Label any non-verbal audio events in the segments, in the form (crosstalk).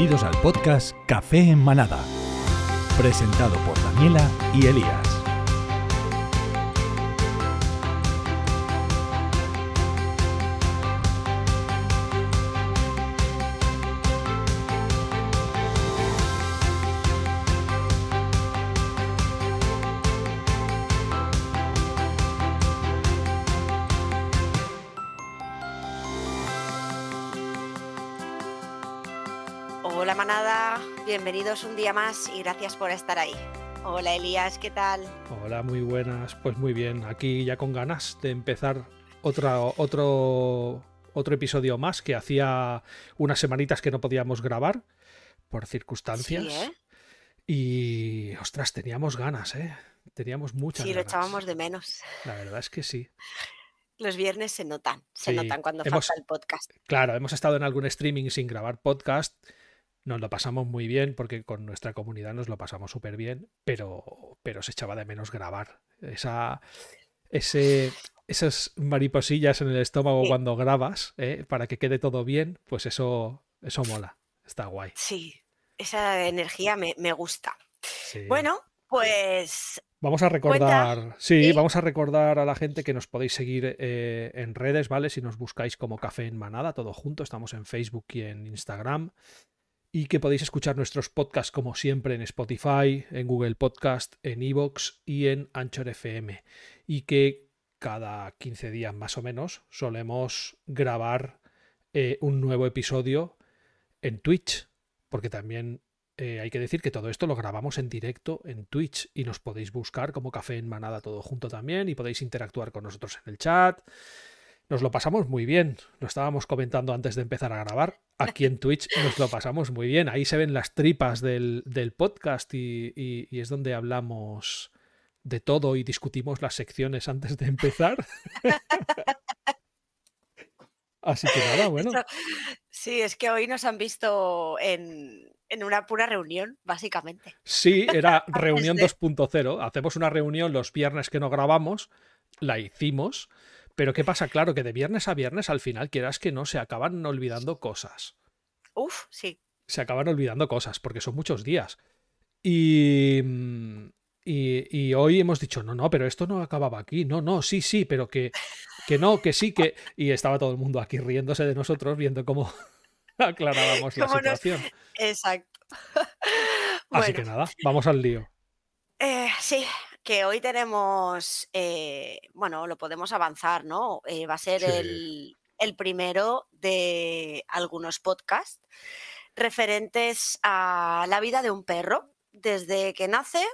Bienvenidos al podcast Café en Manada, presentado por Daniela y Elías. Día más y gracias por estar ahí. Hola Elías, ¿qué tal? Hola, muy buenas. Pues muy bien, aquí ya con ganas de empezar otra, otro, otro episodio más que hacía unas semanitas que no podíamos grabar por circunstancias. Sí, ¿eh? Y, ostras, teníamos ganas, ¿eh? Teníamos muchas Sí, lo ganas. echábamos de menos. La verdad es que sí. Los viernes se notan, se Sí, notan cuando hemos- falta el podcast. Claro, hemos estado en algún streaming sin grabar podcast. Nos lo pasamos muy bien porque con nuestra comunidad nos lo pasamos súper bien, pero, pero se echaba de menos grabar. Esa, ese, esas mariposillas en el estómago Sí. cuando grabas, ¿eh? para que quede todo bien, pues eso, eso mola. Está guay. Sí, esa energía me, me gusta. Sí. Bueno, pues Vamos a recordar, sí, Sí. vamos a recordar a la gente que nos podéis seguir eh, en redes, ¿vale? Si nos buscáis como Café en Manada, todo junto, estamos en Facebook y en Instagram. Y que podéis escuchar nuestros podcasts como siempre en Spotify, en Google Podcast, en Evox y en Anchor FM. Y que cada 15 días más o menos solemos grabar eh, un nuevo episodio en Twitch, porque también eh, hay que decir que todo esto lo grabamos en directo en Twitch y nos podéis buscar como Café en Manada todo junto también y podéis interactuar con nosotros en el chat. Nos lo pasamos muy bien, lo estábamos comentando antes de empezar a grabar. Aquí en Twitch nos lo pasamos muy bien. Ahí se ven las tripas del, del podcast y, y- y es donde hablamos de todo y discutimos las secciones antes de empezar. (laughs) Así que nada, bueno. Esto- sí, es que hoy nos han visto en, en una pura reunión, básicamente. Sí, era (laughs) reunión de- 2.0. Hacemos una reunión los viernes que no grabamos, la hicimos, pero ¿qué pasa? Claro que de viernes a viernes al final, quieras que no, se acaban olvidando cosas. Uf, sí. Se acaban olvidando cosas, porque son muchos días. Y, mm, y, y hoy hemos dicho, no, no, pero esto no acababa aquí. No, no, sí, sí, pero que, que no, que sí, que... Y estaba todo el mundo aquí riéndose de nosotros, viendo cómo (laughs) aclarábamos la nos- situación. Exacto. (laughs) Así Bueno, que nada, vamos al lío. Eh, sí, que hoy tenemos, eh, bueno, lo podemos avanzar, ¿no? Eh, va a ser Sí. el, el primero de algunos podcasts referentes a la vida de un perro, desde que nace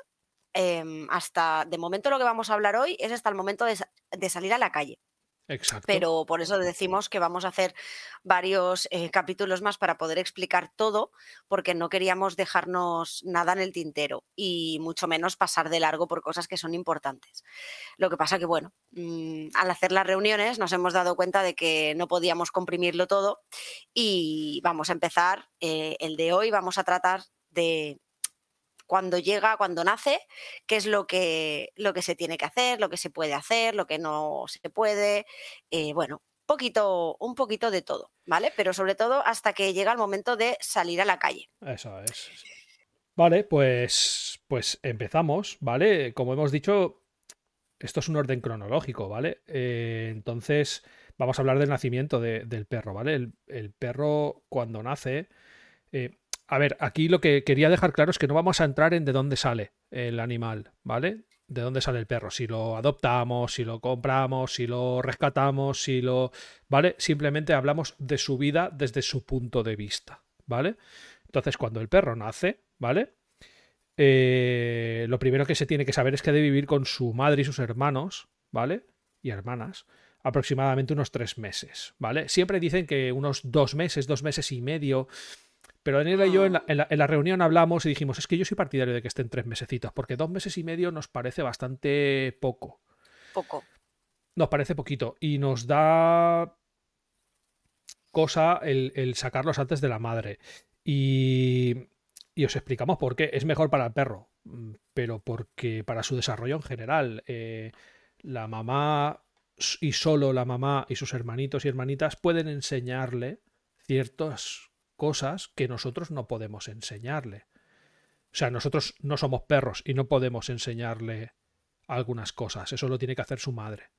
em, hasta, de momento lo que vamos a hablar hoy es hasta el momento de salir a la calle. Exacto. Pero por eso decimos que vamos a hacer varios eh, capítulos más para poder explicar todo, porque no queríamos dejarnos nada en el tintero y mucho menos pasar de largo por cosas que son importantes. Lo que pasa que, bueno, mm, al hacer las reuniones nos hemos dado cuenta de que no podíamos comprimirlo todo y vamos a empezar eh, el de hoy, vamos a tratar de cuando llega, cuando nace, qué es lo que, lo que se tiene que hacer, lo que se puede hacer, lo que no se puede, eh, bueno, poquito, un poquito de todo, ¿vale? Pero sobre todo hasta que llega el momento de salir a la calle. Eso es. Vale, pues, pues empezamos, ¿vale? Como hemos dicho, esto es un orden cronológico, ¿vale? Eh, entonces, vamos a hablar del nacimiento de- del perro, ¿vale? El, el perro cuando nace... eh, a ver, aquí lo que quería dejar claro es que no vamos a entrar en de dónde sale el animal, ¿vale? De dónde sale el perro, si lo adoptamos, si lo compramos, si lo rescatamos, si lo... ¿Vale? Simplemente hablamos de su vida desde su punto de vista, ¿vale? Entonces, cuando el perro nace, ¿vale? Eh, lo primero que se tiene que saber es que debe vivir con su madre y sus hermanos, ¿vale? Y hermanas, aproximadamente unos tres meses, ¿vale? Siempre dicen que unos dos meses, dos meses y medio, pero Daniela y yo en la, en la- en la reunión hablamos y dijimos, es que yo soy partidario de que estén tres mesecitos, porque dos meses y medio nos parece bastante poco, Poco. nos parece poquito, y nos da cosa el, el sacarlos antes de la madre. Y, y os explicamos por qué. Es mejor para el perro, mm, pero porque para su desarrollo en general, eh, la mamá y solo la mamá y sus hermanitos y hermanitas pueden enseñarle ciertas cosas que nosotros no podemos enseñarle. O sea, nosotros no somos perros y no podemos enseñarle algunas cosas. Eso lo tiene que hacer su madre.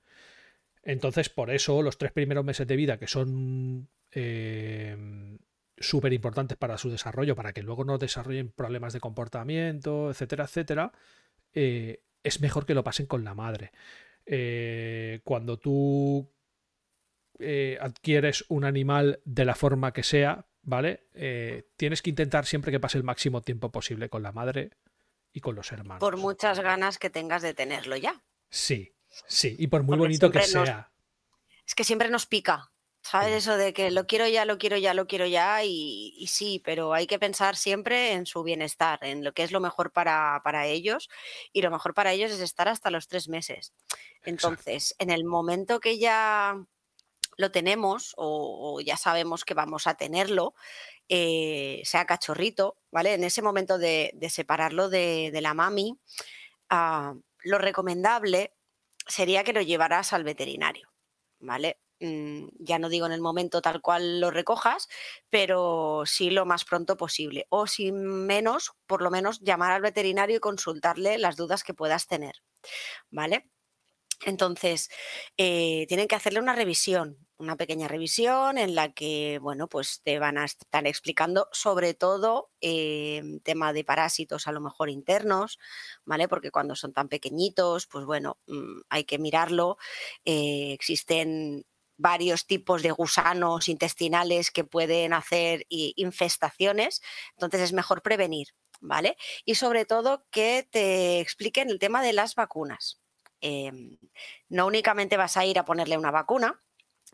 Entonces, por eso los tres primeros meses de vida, que son eh, súper importantes para su desarrollo, para que luego no desarrollen problemas de comportamiento, etcétera, etcétera, eh, es mejor que lo pasen con la madre. Eh, cuando tú adquieres un animal de la forma que sea, ¿vale? tienes que intentar siempre que pase el máximo tiempo posible con la madre y con los hermanos. Por muchas ganas que tengas de tenerlo ya. Sí, Sí, y por muy bonito que sea. Es que siempre nos pica, ¿sabes? Eso de que lo quiero ya, lo quiero ya, lo quiero ya, y, sí, pero hay que pensar siempre en su bienestar, en lo que es lo mejor para, ellos, y lo mejor para ellos es estar hasta los tres meses. Entonces, en el momento que ya lo tenemos o, ya sabemos que vamos a tenerlo, eh, sea cachorrito, ¿vale? En ese momento de, separarlo de, la mami, ah, lo recomendable sería que lo llevaras al veterinario, ¿vale? Mm, ya no digo en el momento tal cual lo recojas, pero sí lo más pronto posible. O si menos, por lo menos llamar al veterinario y consultarle las dudas que puedas tener, ¿vale? Entonces, eh, tienen que hacerle una revisión, una pequeña revisión en la que, bueno, pues te van a estar explicando sobre todo eh, tema de parásitos a lo mejor internos, ¿vale? Porque cuando son tan pequeñitos, pues bueno, mm, hay que mirarlo. Eh, existen varios tipos de gusanos intestinales que pueden hacer infestaciones, entonces es mejor prevenir, ¿vale? Y sobre todo que te expliquen el tema de las vacunas. Em, no únicamente vas a ir a ponerle una vacuna,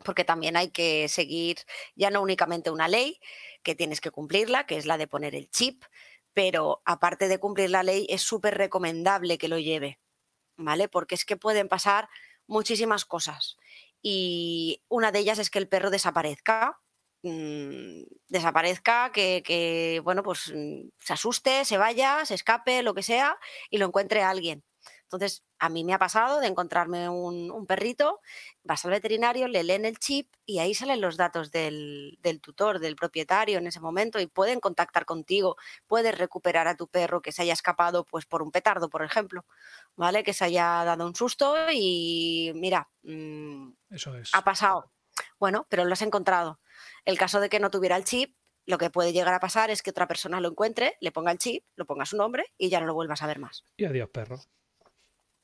porque también hay que seguir ya no únicamente una ley, que tienes que cumplirla, que es la de poner el chip, pero aparte de cumplir la ley es súper recomendable que lo lleve, ¿vale? Porque es que pueden pasar muchísimas cosas y una de ellas es que el perro desaparezca, mm, desaparezca, que, bueno, pues mm, se asuste, se vaya, se escape, lo que sea, y lo encuentre alguien. Entonces, a mí me ha pasado de encontrarme un, perrito, vas al veterinario, le leen el chip y ahí salen los datos del, tutor, del propietario en ese momento y pueden contactar contigo, puedes recuperar a tu perro que se haya escapado pues por un petardo, por ejemplo, ¿vale? Que se haya dado un susto y mira, mm, Eso es. ha pasado. Bueno, pero lo has encontrado. El caso de que no tuviera el chip, lo que puede llegar a pasar es que otra persona lo encuentre, le ponga el chip, lo ponga su nombre y ya no lo vuelvas a ver más. Y adiós, perro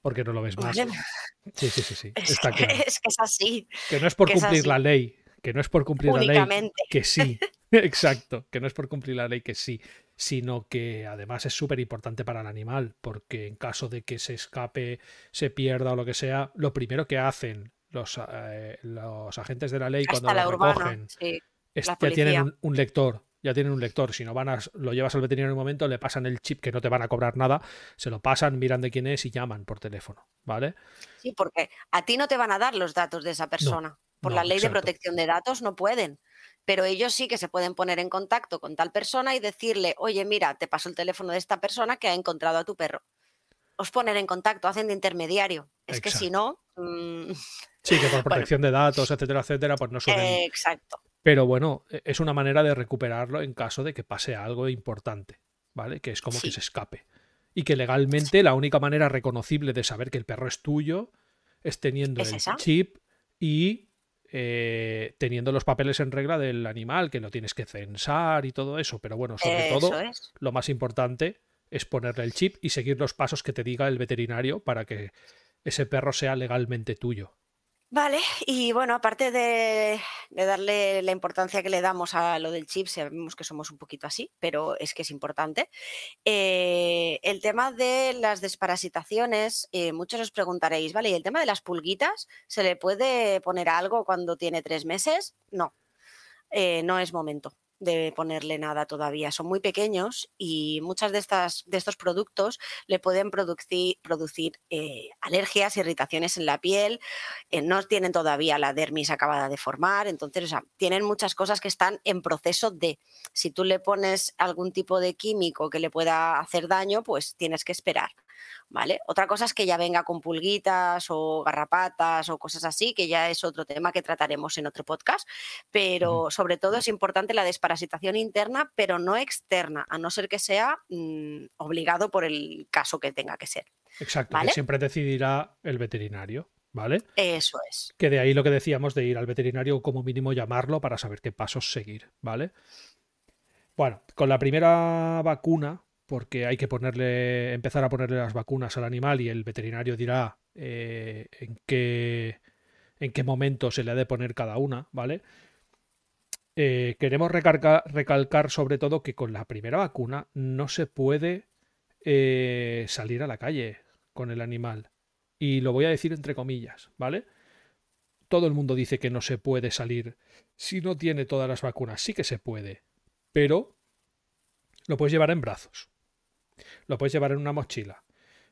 porque no lo ves más. Sí, sí, sí, sí. (laughs) Es, Está claro. es que es así. Que no es por cumplir la ley, que no es por cumplir la ley, que sí. (laughs) (laughs) Exacto, que no es por cumplir la ley que sí, sino que además es súper importante para el animal, porque en caso de que se escape, se pierda o lo que sea, lo primero que hacen los, eh, los agentes de la ley cuando lo recogen es, ya tienen un lector ya tienen un lector. Si no van a, lo llevas al veterinario en un momento, le pasan el chip que no te van a cobrar nada, se lo pasan, miran de quién es y llaman por teléfono, ¿vale? Sí, porque a ti no te van a dar los datos de esa persona. por la ley de protección de datos no pueden. Pero ellos sí que se pueden poner en contacto con tal persona y decirle, oye, mira, te paso el teléfono de esta persona que ha encontrado a tu perro. Os ponen en contacto, hacen de intermediario. Es que si no. Mm, sí, que por (laughs) protección de datos, etcétera, etcétera, pues no suelen. exacto. Pero bueno, e, es una manera de recuperarlo en caso de que pase algo importante, ¿vale? Que es como que se escape. Y que legalmente la única manera reconocible de saber que el perro es tuyo es teniendo el chip y eh, teniendo los papeles en regla del animal, que lo tienes que censar y todo eso. Pero bueno, sobre todo, lo más importante es ponerle el chip y seguir los pasos que te diga el veterinario para que ese perro sea legalmente tuyo. Vale, y bueno, aparte de, darle la importancia que le damos a lo del chip, sabemos que somos un poquito así, pero es que es importante. Eh, el tema de las desparasitaciones, eh, muchos os preguntaréis, ¿vale? ¿Y el tema de las pulguitas? ¿Se le puede poner algo cuando tiene tres meses? No, eh, no es momento de ponerle nada todavía. Son muy pequeños y muchas de, estas, de estos productos le pueden producir, producir eh, alergias, irritaciones en la piel, eh, no tienen todavía la dermis acabada de formar, entonces tienen muchas cosas que están en proceso de, si tú le pones algún tipo de químico que le pueda hacer daño, pues tienes que esperar. ¿Vale? Otra cosa es que ya venga con pulguitas o garrapatas o cosas así, que ya es otro tema que trataremos en otro podcast, pero sobre todo es importante la desparasitación interna, pero no externa, a no ser que sea mm, obligado por el caso que tenga que ser. Exacto, que siempre decidirá el veterinario. ¿Vale? Eso es. Que de ahí lo que decíamos de ir al veterinario como mínimo llamarlo para saber qué pasos seguir, ¿vale? Bueno, con la primera vacuna, porque hay que ponerle, empezar a ponerle las vacunas al animal y el veterinario dirá eh, en, qué, en qué momento se le ha de poner cada una, ¿vale? Eh, queremos recalcar, sobre todo que con la primera vacuna no se puede eh, salir a la calle con el animal. Y lo voy a decir entre comillas, ¿vale? Todo el mundo dice que no se puede salir si no tiene todas las vacunas. Sí que se puede, pero lo puedes llevar en brazos. Lo puedes llevar en una mochila.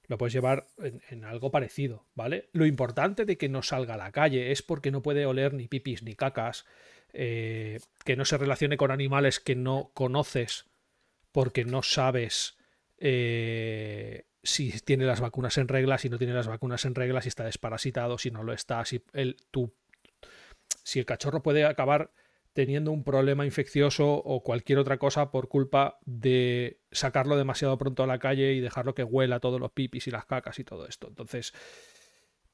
Lo puedes llevar en, algo parecido, ¿vale? Lo importante de que no salga a la calle es porque no puede oler ni pipis ni cacas, eh, que no se relacione con animales que no conoces porque no sabes eh, si tiene las vacunas en regla, si no tiene las vacunas en regla, si está desparasitado, si no lo está, si el, si el cachorro puede acabar teniendo un problema infeccioso o cualquier otra cosa por culpa de sacarlo demasiado pronto a la calle y dejarlo que huela todos los pipis y las cacas y todo esto. Entonces,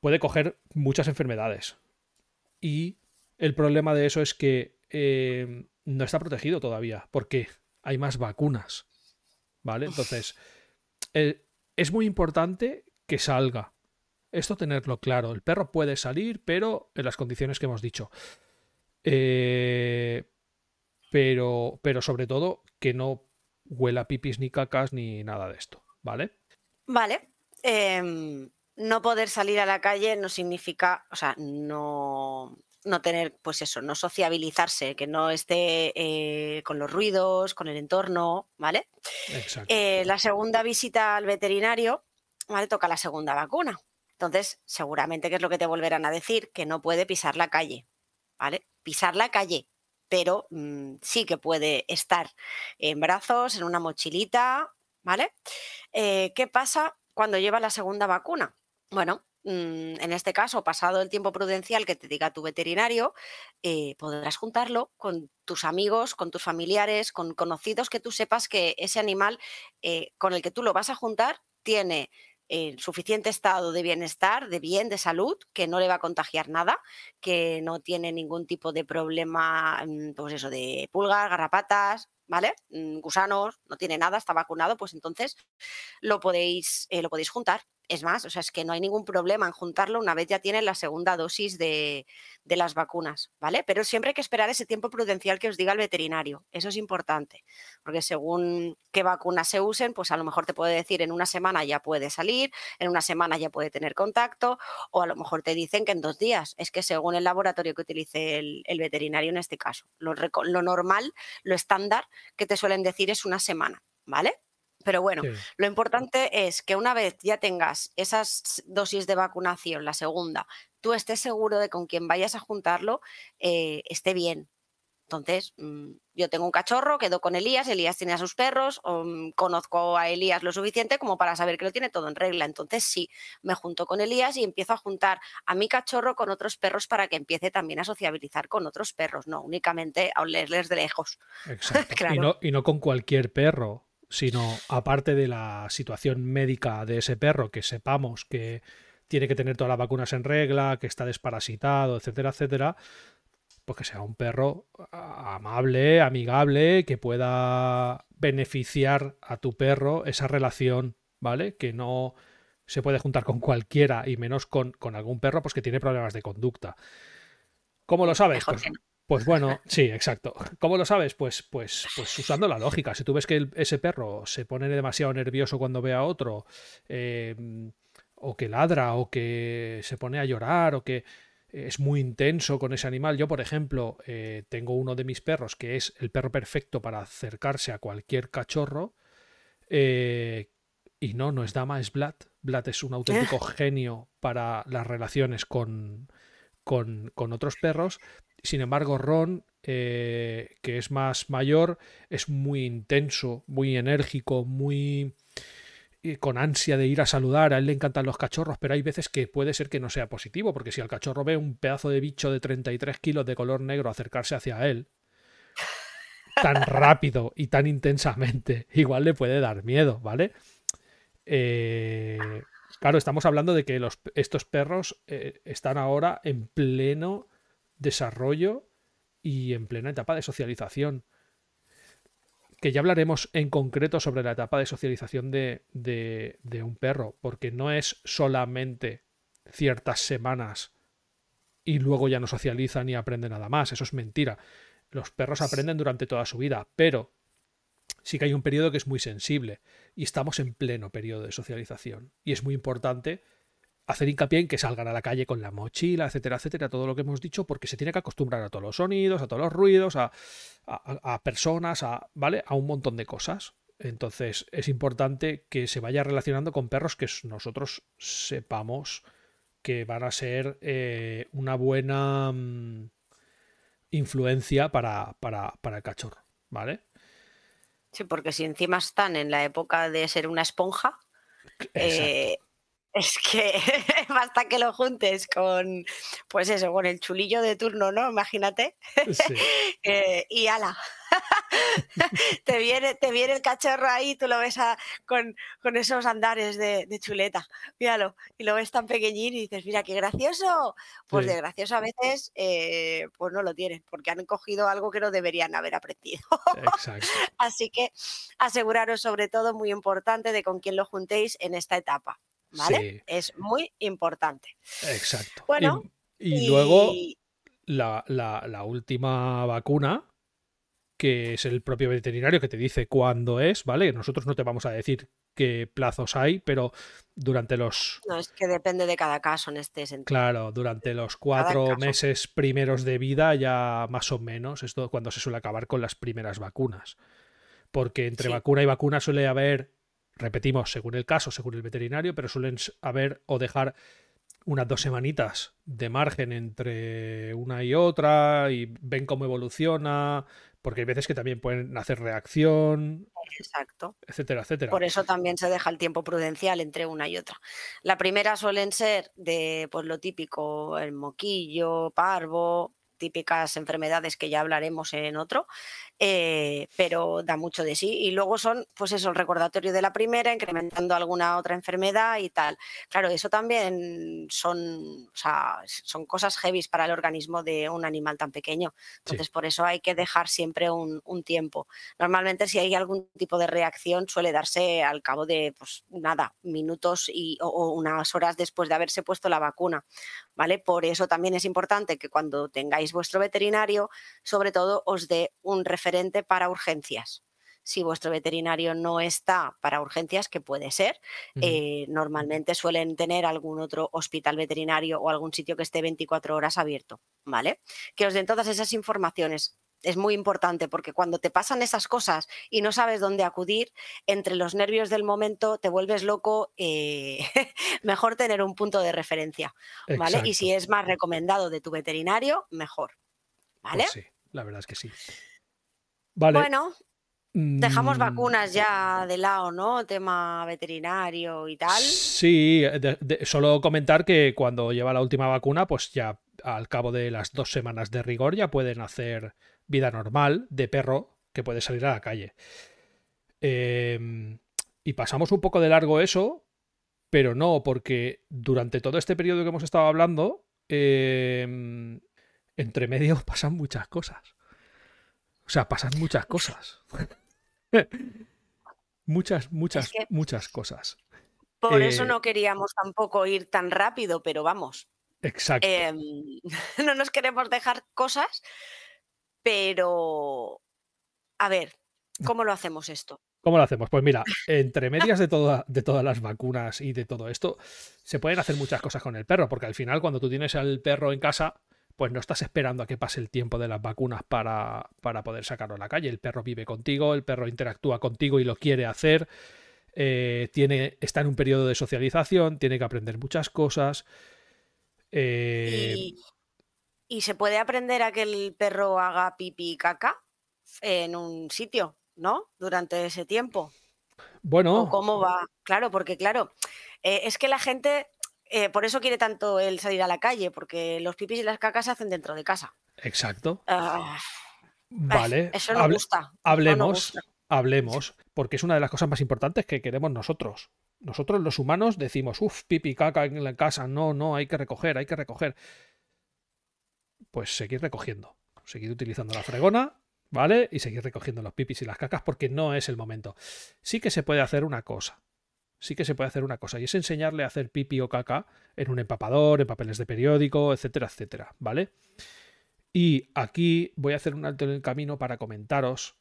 puede coger muchas enfermedades. Y el problema de eso es que eh, no está protegido todavía, porque hay más vacunas. ¿Vale? Entonces, es muy importante que salga. Esto tenerlo claro. El perro puede salir, pero en las condiciones que hemos dicho. Eh, pero, pero sobre todo que no huela pipis ni cacas ni nada de esto, ¿vale? Vale. Em, no poder salir a la calle no significa, o sea, no, no tener, pues eso, no sociabilizarse, que no esté eh, con los ruidos, con el entorno, ¿vale? Exacto. Eh, la segunda visita al veterinario, ¿vale? Toca la segunda vacuna. Entonces, seguramente que es lo que te volverán a decir, que no puede pisar la calle, ¿vale? Pisar la calle, pero mm, sí que puede estar en brazos, en una mochilita, ¿vale? Eh, ¿Qué pasa cuando lleva la segunda vacuna? Bueno, mm, en este caso, pasado el tiempo prudencial que te diga tu veterinario, eh, podrás juntarlo con tus amigos, con tus familiares, con conocidos que tú sepas que ese animal eh, con el que tú lo vas a juntar tiene en suficiente estado de bienestar, de bien, de salud, que no le va a contagiar nada, que no tiene ningún tipo de problema, mm, pues eso, de pulgas, garrapatas, ¿vale? Mm, gusanos, no tiene nada, está vacunado, pues entonces lo podéis, eh, lo podéis juntar es más, o sea, es que no hay ningún problema en juntarlo una vez ya tiene la segunda dosis de, las vacunas, ¿vale? Pero siempre hay que esperar ese tiempo prudencial que os diga el veterinario. Eso es importante, porque según qué vacunas se usen, pues a lo mejor te puede decir en una semana ya puede salir, en una semana ya puede tener contacto, o a lo mejor te dicen que en dos días. Es que según el laboratorio que utilice el, veterinario en este caso, lo normal, lo estándar que te suelen decir es una semana, ¿vale? Pero bueno, lo importante es que una vez ya tengas esas dosis de vacunación, la segunda, tú estés seguro de con quien vayas a juntarlo eh, esté bien. Entonces, mm, yo tengo un cachorro, quedo con Elías, Elías tiene a sus perros, mm, conozco a Elías lo suficiente como para saber que lo tiene todo en regla. Entonces, sí, me junto con Elías y empiezo a juntar a mi cachorro con otros perros para que empiece también a sociabilizar con otros perros, no únicamente a olerles de lejos. (laughs) Exacto. y, no, y no con cualquier perro sino aparte de la situación médica de ese perro, que sepamos que tiene que tener todas las vacunas en regla, que está desparasitado, etcétera, etcétera, pues que sea un perro amable, amigable, que pueda beneficiar a tu perro esa relación, ¿vale? Que no se puede juntar con cualquiera y menos con, con algún perro pues que tiene problemas de conducta. ¿Cómo lo sabes? Pues, pues bueno, (laughs) sí, exacto. ¿Cómo lo sabes? Pues, pues, pues usando la lógica. Si tú ves que ese perro se pone demasiado nervioso cuando ve a otro, em, o que ladra, o que se pone a llorar, o que es muy intenso con ese animal. Yo, por ejemplo, eh, tengo uno de mis perros que es el perro perfecto para acercarse a cualquier cachorro. Eh, y no, no es dama, es Vlad. Vlad es un auténtico genio para las relaciones con, con, con otros perros, sin embargo, Ron, eh, que es más mayor, es muy intenso, muy enérgico, muy... con ansia de ir a saludar, a él le encantan los cachorros, pero hay veces que puede ser que no sea positivo, porque si el cachorro ve un pedazo de bicho de 33 kilos de color negro acercarse hacia él, tan (laughs) rápido y tan intensamente, igual le puede dar miedo, ¿vale? Eh, claro, estamos hablando de que los, estos perros eh, están ahora en pleno desarrollo y en plena etapa de socialización que ya hablaremos en concreto sobre la etapa de socialización de, de, un perro, porque no es solamente ciertas semanas y luego ya no socializa ni aprende nada más, eso es mentira. Los perros aprenden durante toda su vida, pero sí que hay un periodo que es muy sensible y estamos en pleno periodo de socialización y es muy importante hacer hincapié en que salgan a la calle con la mochila, etcétera, etcétera, todo lo que hemos dicho, porque se tiene que acostumbrar a todos los sonidos, a todos los ruidos, a, personas, a, ¿vale? A un montón de cosas. Entonces es importante que se vaya relacionando con perros que nosotros sepamos que van a ser eh, una buena mm, influencia para, para, para el cachorro, ¿vale? Sí, porque si encima están en la época de ser una esponja, eh, es que (laughs) basta que lo juntes con, pues eso, con el chulillo de turno, ¿no? Imagínate. (laughs) Eh, y ala. (laughs) te, viene, te viene el cachorro ahí, tú lo ves con, esos andares de, chuleta, míralo, y lo ves tan pequeñín y dices, mira, qué gracioso. Pues de gracioso a veces, eh, pues no lo tienen, porque han cogido algo que no deberían haber aprendido. Así que aseguraros sobre todo, muy importante, de con quién lo juntéis en esta etapa. ¿Vale? Es muy importante. Exacto. Bueno, y, luego la, última vacuna, que es el propio veterinario que te dice cuándo es, ¿vale? Nosotros no te vamos a decir qué plazos hay, pero durante los... No, es que depende de cada caso en este sentido. Claro, durante los cuatro meses primeros de vida ya más o menos, esto cuando se suele acabar con las primeras vacunas. Porque entre vacuna y vacuna suele haber repetimos, según el caso, según el veterinario, pero suelen haber o dejar unas dos semanitas de margen entre una y otra y ven cómo evoluciona, porque hay veces que también pueden hacer reacción. Exacto. Etcétera, etcétera. Por eso también se deja el tiempo prudencial entre una y otra. La primera suelen ser de pues lo típico, el moquillo, parvo, típicas enfermedades que ya hablaremos en otro, eh, pero da mucho de sí. Y luego son, pues eso, el recordatorio de la primera, incrementando alguna otra enfermedad y tal. Claro, eso también son, son cosas heavy para el organismo de un animal tan pequeño. Entonces, por eso hay que dejar siempre un, tiempo. Normalmente, si hay algún tipo de reacción, suele darse al cabo de, pues nada, minutos y, o unas horas después de haberse puesto la vacuna. ¿Vale? Por eso también es importante que cuando tengáis vuestro veterinario, sobre todo os dé un referente para urgencias. Si vuestro veterinario no está para urgencias, que puede ser, eh, normalmente suelen tener algún otro hospital veterinario o algún sitio que esté 24 horas abierto, ¿vale? Que os den todas esas informaciones es muy importante porque cuando te pasan esas cosas y no sabes dónde acudir, entre los nervios del momento te vuelves loco, eh, (laughs) mejor tener un punto de referencia, ¿vale? Y si es más recomendado de tu veterinario, mejor, ¿vale? Pues sí, la verdad es que sí. Vale. Bueno, Dejamos mm. vacunas ya de lado, ¿no? Tema veterinario y tal. Sí, solo comentar que cuando lleva la última vacuna, pues ya al cabo de las dos semanas de rigor ya pueden hacer vida normal de perro que puede salir a la calle. Em, y pasamos un poco de largo eso, pero no, porque durante todo este periodo que hemos estado hablando, em, entre medio (laughs) pasan muchas cosas. O sea, pasan muchas cosas. (laughs) muchas, muchas, muchas cosas. Por eso eh, no queríamos tampoco ir tan rápido, pero vamos. Exacto. Em, (laughs) no nos queremos dejar cosas pero, a ver, ¿cómo lo hacemos esto? ¿Cómo lo hacemos? Pues mira, entre medias de, de todas las vacunas y de todo esto, se pueden hacer muchas cosas con el perro, porque al final cuando tú tienes al perro en casa, pues no estás esperando a que pase el tiempo de las vacunas para, para poder sacarlo a la calle. El perro vive contigo, el perro interactúa contigo y lo quiere hacer. Eh, tiene, está en un periodo de socialización, tiene que aprender muchas cosas. Eh, y se puede aprender a que el perro haga pipí y caca en un sitio, ¿no? Durante ese tiempo. Bueno. O cómo va. Claro, porque claro, eh, es que la gente eh, por eso quiere tanto el salir a la calle, porque los pipis y las cacas se hacen dentro de casa. Exacto. Ah, vale. eso no hable- gusta. no Hablemos, gusta. hablemos, porque es una de las cosas más importantes que queremos nosotros. Nosotros los humanos decimos, uff, pipi, caca en la casa, no, no, hay que recoger, hay que recoger. Pues seguir recogiendo, seguir utilizando la fregona, ¿vale? Y seguir recogiendo los pipis y las cacas porque no es el momento. Sí que se puede hacer una cosa, sí que se puede hacer una cosa, y es enseñarle a hacer pipi o caca en un empapador, en papeles de periódico, etcétera, etcétera, ¿vale? Y aquí voy a hacer un alto en el camino para comentaros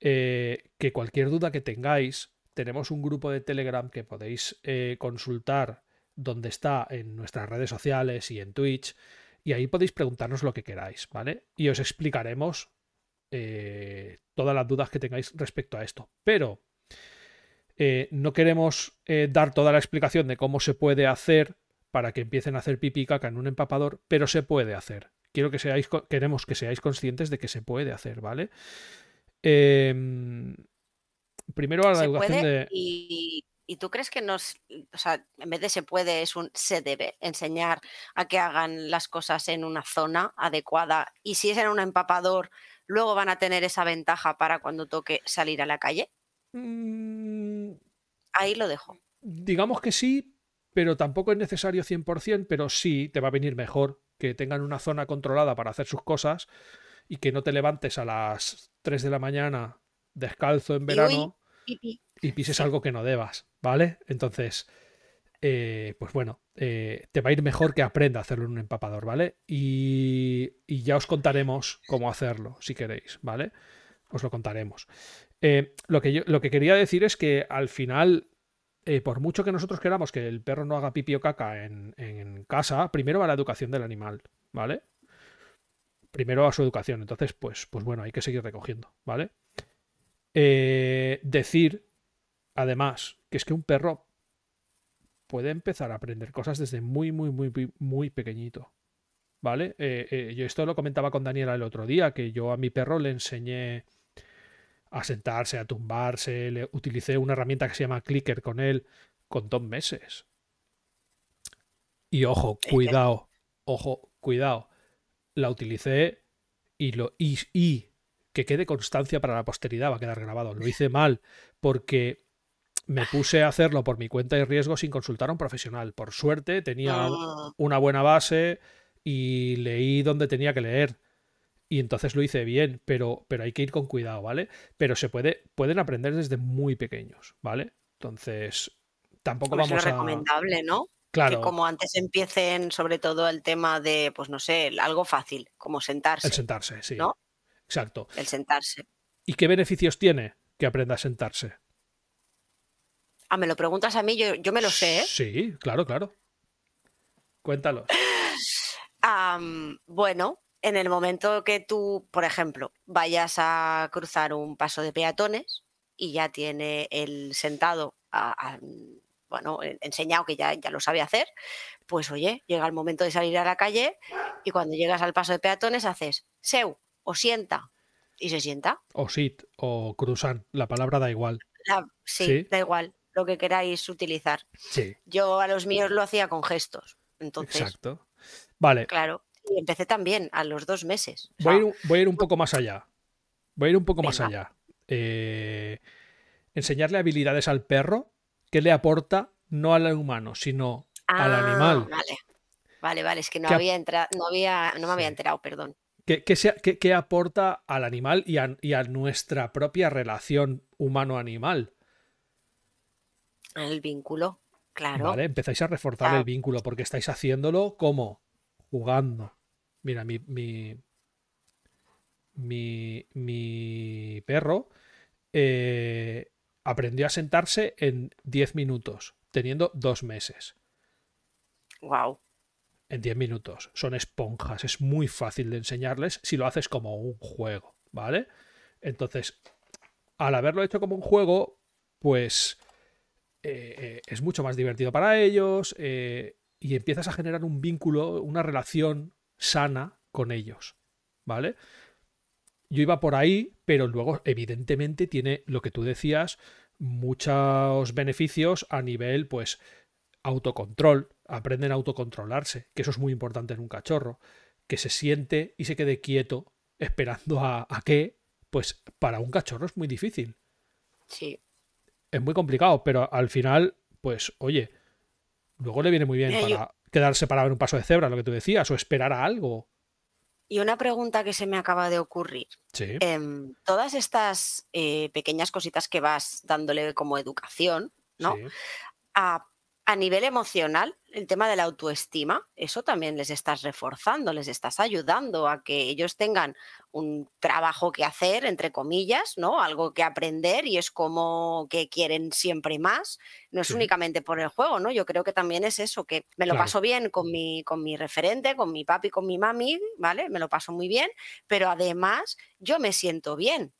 eh, que cualquier duda que tengáis, tenemos un grupo de Telegram que podéis eh, consultar donde está en nuestras redes sociales y en Twitch, y ahí podéis preguntarnos lo que queráis, ¿vale? Y os explicaremos eh, todas las dudas que tengáis respecto a esto. Pero eh, no queremos eh, dar toda la explicación de cómo se puede hacer para que empiecen a hacer pipí y caca en un empapador, pero se puede hacer. Quiero que seáis, queremos que seáis conscientes de que se puede hacer, ¿vale? Em, primero a la Se educación puede de. y, y tú crees que nos, o sea, en vez de se puede, es un se debe enseñar a que hagan las cosas en una zona adecuada y si es en un empapador, luego van a tener esa ventaja para cuando toque salir a la calle. Mm, Ahí lo dejo. digamos que sí, pero tampoco es necesario 100%, pero sí te va a venir mejor que tengan una zona controlada para hacer sus cosas y que no te levantes a las 3 de la mañana descalzo en Y verano y pises sí. algo que no debas, ¿vale? Entonces, eh, pues bueno, eh, te va a ir mejor que aprenda a hacerlo en un empapador, ¿vale? Y, y ya os contaremos cómo hacerlo, si queréis, ¿vale? Os lo contaremos. Eh, lo, que yo, lo que quería decir es que al final, eh, por mucho que nosotros queramos que el perro no haga pipi o caca en, casa, primero va la educación del animal, ¿vale? Primero va su educación. Entonces, pues, pues bueno, hay que seguir recogiendo, ¿vale? Eh, decir, además, que es que un perro puede empezar a aprender cosas desde muy, muy, muy, muy, pequeñito. ¿Vale? Yo esto lo comentaba con Daniela el otro día, que yo a mi perro le enseñé a sentarse, a tumbarse, le utilicé una herramienta que se llama Clicker con él con dos meses. Y ojo, cuidado, ojo, cuidado. La utilicé y lo y, y que quede constancia para la posteridad, va a quedar grabado. Lo hice mal porque me puse a hacerlo por mi cuenta y riesgo sin consultar a un profesional. Por suerte tenía Mm, una buena base y leí donde tenía que leer. Y entonces lo hice bien, pero, pero hay que ir con cuidado, ¿vale? Pero se puede, pueden aprender desde muy pequeños, ¿vale? Entonces, tampoco eso vamos es a. recomendable, ¿no? Claro, Que como antes empiecen sobre todo el tema de, pues no sé, algo fácil, como sentarse, el sentarse, sí. ¿no? Exacto. el sentarse. ¿Y qué beneficios tiene que aprenda a sentarse? Ah, me lo preguntas a mí, yo, yo me lo sé, ¿eh? Sí, claro, claro. Cuéntalo. (laughs) Bueno, en el momento que tú, por ejemplo, vayas a cruzar un paso de peatones y ya tiene el sentado, a- a- bueno, en- enseñado que ya, ya lo sabe hacer, pues oye, llega el momento de salir a la calle y cuando llegas al paso de peatones haces seu o sienta y se sienta. O sit o cruzan, la palabra da igual. La- sí, Sí. da igual, lo que queráis utilizar. Sí, Yo a los míos lo hacía con gestos, entonces, exacto. Vale, claro, y empecé también a los dos meses. o Voy a, ir, voy a ir un poco más allá. Voy a ir un poco más allá. Eh, enseñarle habilidades al perro que le aporta no al humano, sino al Ah, animal. Vale, vale, vale, es que no Que había entrado, no había, no me había enterado, perdón. ¿Qué, qué sea- qué- qué aporta al animal y a, y a nuestra propia relación humano-animal? El vínculo, claro. ¿Vale? Empezáis a reforzar Ah. el vínculo porque estáis haciéndolo como jugando. Mira, mi, mi, mi, mi perro eh, aprendió a sentarse en 10 minutos, teniendo dos meses. Wow. En 10 minutos. Son esponjas. Es muy fácil de enseñarles si lo haces como un juego, ¿vale? Entonces, al haberlo hecho como un juego, pues eh, eh, es mucho más divertido para ellos eh, y empiezas a generar un vínculo, una relación sana con ellos, ¿vale? Yo iba por ahí, pero luego evidentemente tiene lo que tú decías, muchos beneficios a nivel, pues, autocontrol, aprenden a autocontrolarse, que eso es muy importante en un cachorro, que se siente y se quede quieto esperando a, a qué, pues para un cachorro es muy difícil. Sí. Es muy complicado, pero al final, pues, oye, luego le viene muy bien para quedarse parado en un paso de cebra, lo que tú decías, o esperar a algo. Y una pregunta que se me acaba de ocurrir. Sí. Em, todas estas eh, pequeñas cositas que vas dándole como educación, ¿no? sí. A, a nivel emocional, el tema de la autoestima, eso también les estás reforzando, les estás ayudando a que ellos tengan un trabajo que hacer, entre comillas, ¿no? Algo que aprender y es como que quieren siempre más. No es Sí. únicamente por el juego, ¿no? Yo creo que también es eso, que me lo Claro. paso bien con mi, con mi referente, con mi papi, con mi mami, ¿vale? Me lo paso muy bien, pero además yo me siento bien.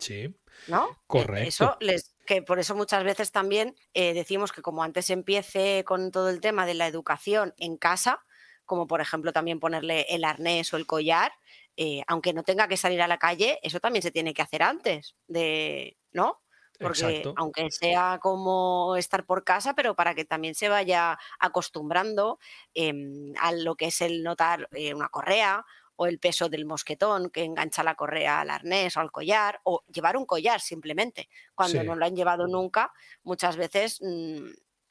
Sí. ¿no? E- Correcto. Eso les, que por eso muchas veces también eh, decimos que como antes empiece con todo el tema de la educación en casa, como por ejemplo también ponerle el arnés o el collar, eh, aunque no tenga que salir a la calle, eso también se tiene que hacer antes de, ¿no? Porque Exacto. aunque sea como estar por casa, pero para que también se vaya acostumbrando em, a lo que es el notar eh, una correa o el peso del mosquetón que engancha la correa al arnés o al collar, o llevar un collar simplemente. Cuando Sí. no lo han llevado nunca, muchas veces, mm,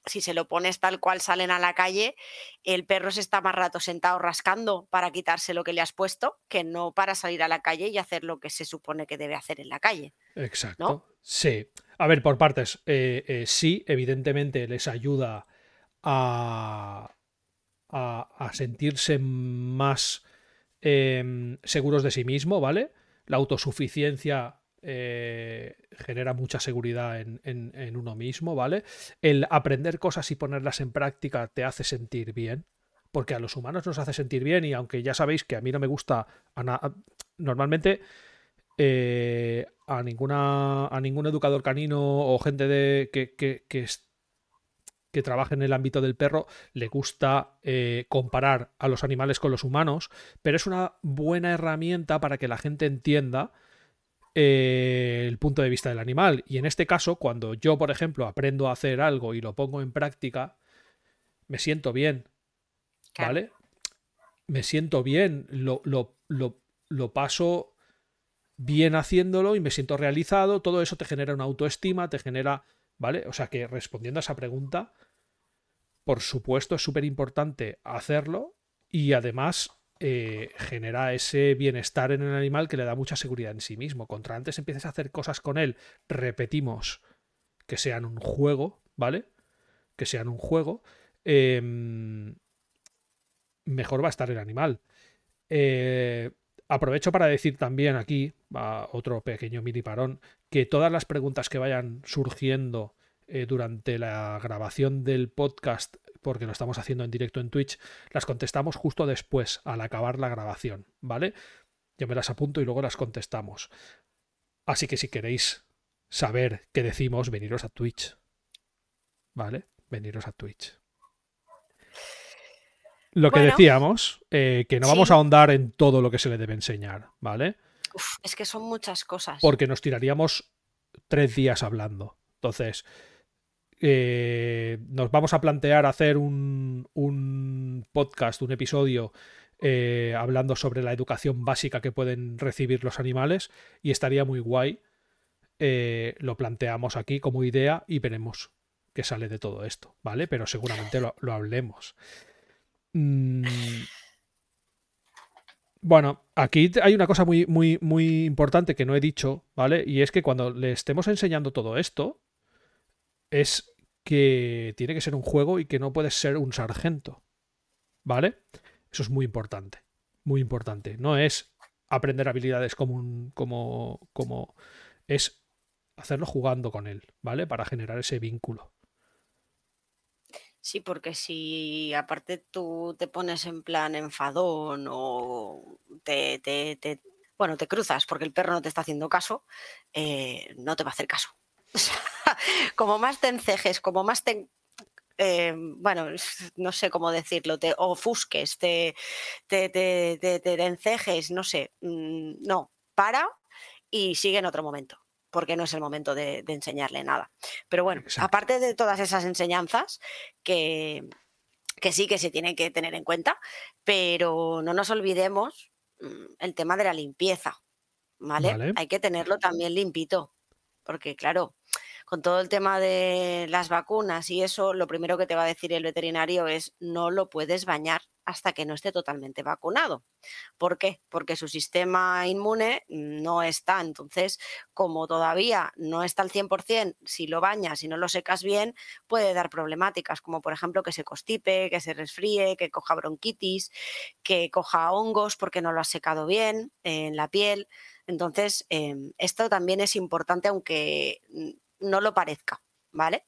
si se lo pones tal cual salen a la calle, el perro se está más rato sentado rascando para quitarse lo que le has puesto, que no para salir a la calle y hacer lo que se supone que debe hacer en la calle. Exacto. Sí. A ver, por partes. Eh, eh, sí, evidentemente les ayuda a, a, a sentirse más em, seguros de sí mismo, ¿vale? La autosuficiencia eh, genera mucha seguridad en, en- uno mismo, ¿vale? El aprender cosas y ponerlas en práctica te hace sentir bien, porque a los humanos nos hace sentir bien y aunque ya sabéis que a mí no me gusta, normalmente eh, a ninguna a ningún educador canino o gente de que, que, que que trabaje en el ámbito del perro le gusta eh, comparar a los animales con los humanos, pero es una buena herramienta para que la gente entienda eh, el punto de vista del animal. Y en este caso, cuando yo, por ejemplo, aprendo a hacer algo y lo pongo en práctica, me siento bien. ¿vale? Me siento bien, lo, lo, lo, lo paso bien haciéndolo y me siento realizado, todo eso te genera una autoestima, te genera, ¿vale? O sea que respondiendo a esa pregunta, por supuesto es súper importante hacerlo y además eh, genera ese bienestar en el animal que le da mucha seguridad en sí mismo. Contra antes empieces a hacer cosas con él, repetimos, que sean un juego, ¿vale? Que sean un juego, em, mejor va a estar el animal. Eh, aprovecho para decir también aquí, otro pequeño mini parón, que todas las preguntas que vayan surgiendo eh, durante la grabación del podcast, porque lo estamos haciendo en directo en Twitch, las contestamos justo después, al acabar la grabación, ¿vale? Yo me las apunto y luego las contestamos. Así que si queréis saber qué decimos, veniros a Twitch. ¿Vale? Veniros a Twitch. Lo que Bueno. decíamos, eh, que no Sí. vamos a ahondar en todo lo que se le debe enseñar, ¿vale? Es que son muchas cosas. Porque nos tiraríamos tres días hablando. Entonces, eh, nos vamos a plantear hacer un, podcast, un episodio eh, hablando sobre la educación básica que pueden recibir los animales y estaría muy guay. Eh, lo planteamos aquí como idea y veremos qué sale de todo esto, ¿vale? Pero seguramente lo, lo hablemos. Mm, Bueno, aquí hay una cosa muy, muy, muy importante que no he dicho, ¿vale? Y es que cuando le estemos enseñando todo esto, es que tiene que ser un juego y que no puedes ser un sargento, ¿vale? Eso es muy importante, muy importante. No es aprender habilidades como un, como, como es hacerlo jugando con él, ¿vale? Para generar ese vínculo. Sí, porque si aparte tú te pones en plan enfadón o te, te- te- bueno, te cruzas porque el perro no te está haciendo caso, eh, no te va a hacer caso. (laughs) Como más te encejes, como más te... eh, bueno, (laughs) no sé cómo decirlo, te ofusques, te, te, te, te- te encejes, no sé, mm, no, para y sigue en otro momento. Porque no es el momento de, enseñarle nada. Pero bueno, aparte de todas esas enseñanzas que, que sí que se tienen que tener en cuenta, pero no nos olvidemos mm, el tema de la limpieza, ¿vale? Hay que tenerlo también limpito, porque claro, con todo el tema de las vacunas y eso, lo primero que te va a decir el veterinario es no lo puedes bañar hasta que no esté totalmente vacunado. ¿Por qué? Porque su sistema inmune no está. Entonces, como todavía no está al 100%, si lo bañas y no lo secas bien, puede dar problemáticas, como por ejemplo que se constipe, que se resfríe, que coja bronquitis, que coja hongos porque no lo has secado bien en la piel. Entonces, em, esto también es importante, aunque no lo parezca, ¿vale?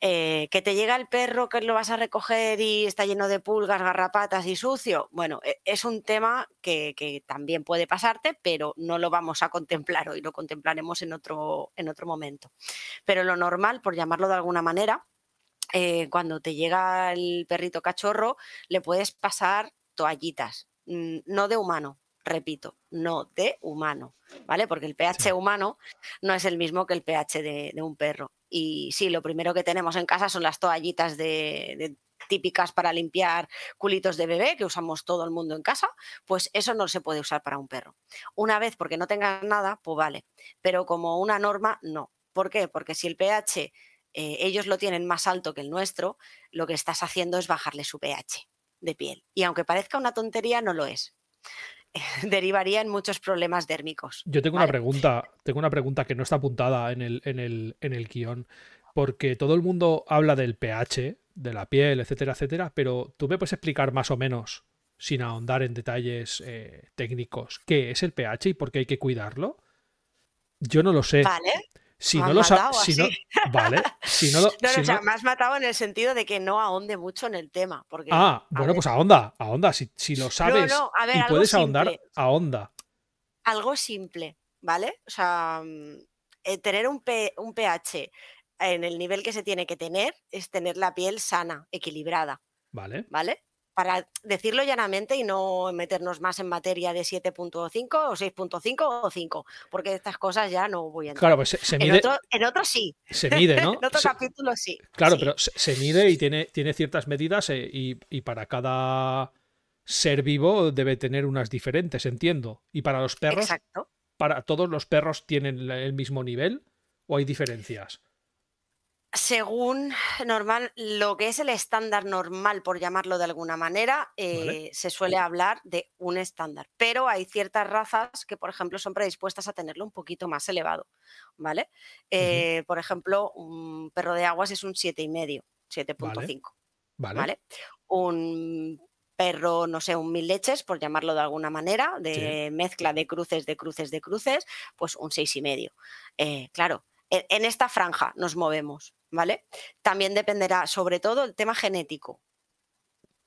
Eh, que te llega el perro que lo vas a recoger y está lleno de pulgas, garrapatas y sucio. Bueno, e, es un tema que, también puede pasarte, pero no lo vamos a contemplar hoy, lo contemplaremos en otro, en otro momento. Pero lo normal, por llamarlo de alguna manera, eh, cuando te llega el perrito cachorro, le puedes pasar toallitas, mm, no de humano, repito, no de humano, ¿vale? Porque el pH humano no es el mismo que el pH de, un perro. Y sí, lo primero que tenemos en casa son las toallitas de, típicas para limpiar culitos de bebé que usamos todo el mundo en casa, pues eso no se puede usar para un perro. Una vez porque no tengas nada, pues vale, pero como una norma, no. ¿Por qué? Porque si el pH eh, ellos lo tienen más alto que el nuestro, lo que estás haciendo es bajarle su pH de piel. Y aunque parezca una tontería, no lo es. (laughs) derivaría en muchos problemas dérmicos. Yo tengo una pregunta, tengo una pregunta que no está apuntada en el, en el, en el guion, porque todo el mundo habla del pH, de la piel, etcétera, etcétera, pero tú me puedes explicar más o menos, sin ahondar en detalles eh, técnicos, qué es el pH y por qué hay que cuidarlo. Yo no lo sé. Vale. Si no lo sabes. (laughs) vale. Si no (laughs) lo, no, me has matado en el sentido de que no ahonde mucho en el tema. Porque, ah, bueno, pues ahonda, ahonda. Si, si lo sabes y puedes ahondar, ahonda. Algo simple, ¿vale? O sea, mm, eh, tener un, un pH en el nivel que se tiene que tener es tener la piel sana, equilibrada. Vale. ¿Vale? Para decirlo llanamente y no meternos más en materia de 7.5 o 6.5 o 5, porque estas cosas ya no voy a entrar. Claro, pues se, mide. En otro, sí. Se mide, ¿no? (laughs) en otro capítulo sí. Claro, pero se, mide y tiene, tiene ciertas medidas eh, y, para cada ser vivo debe tener unas diferentes, entiendo. Y para los perros, Exacto. ¿para todos los perros tienen el mismo nivel o hay diferencias? Según normal, lo que es el estándar normal, por llamarlo de alguna manera, eh, se suele hablar de un estándar. Pero hay ciertas razas que, por ejemplo, son predispuestas a tenerlo un poquito más elevado. ¿Vale? Eh, por ejemplo, un perro de aguas es un 7,5, 7.5. Vale. vale. Un perro, no sé, un mil leches, por llamarlo de alguna manera, de mezcla de cruces, de cruces, de cruces, pues un 6,5. Eh, claro, en esta franja nos movemos. ¿vale? También dependerá, sobre todo, el tema genético.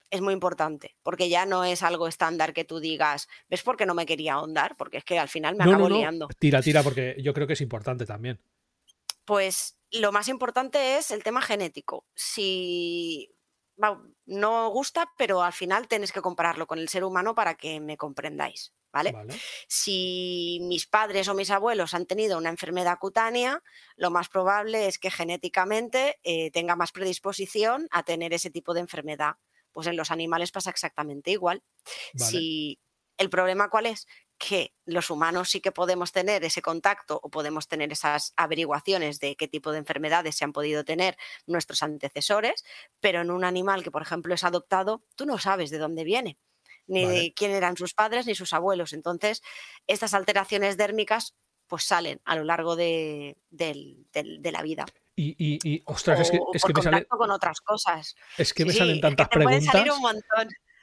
Es muy importante, porque ya no es algo estándar que tú digas, ¿ves por qué no me quería ahondar? Porque es que al final me acabo liando. Tira, tira, porque yo creo que es importante también. Pues lo más importante es el tema genético. Si no gusta, pero al final tienes que compararlo con el ser humano para que me comprendáis. ¿Vale? Si mis padres o mis abuelos han tenido una enfermedad cutánea, lo más probable es que genéticamente eh, tenga más predisposición a tener ese tipo de enfermedad. Pues en los animales pasa exactamente igual. Si el problema cuál es, que los humanos sí que podemos tener ese contacto o podemos tener esas averiguaciones de qué tipo de enfermedades se han podido tener nuestros antecesores, pero en un animal que, por ejemplo, es adoptado, tú no sabes de dónde viene ni de quién eran sus padres ni sus abuelos. Entonces, estas alteraciones dérmicas pues salen a lo largo de, la vida. Y, y, ostras, es que, es que me salen. con otras cosas. Es que me salen tantas preguntas.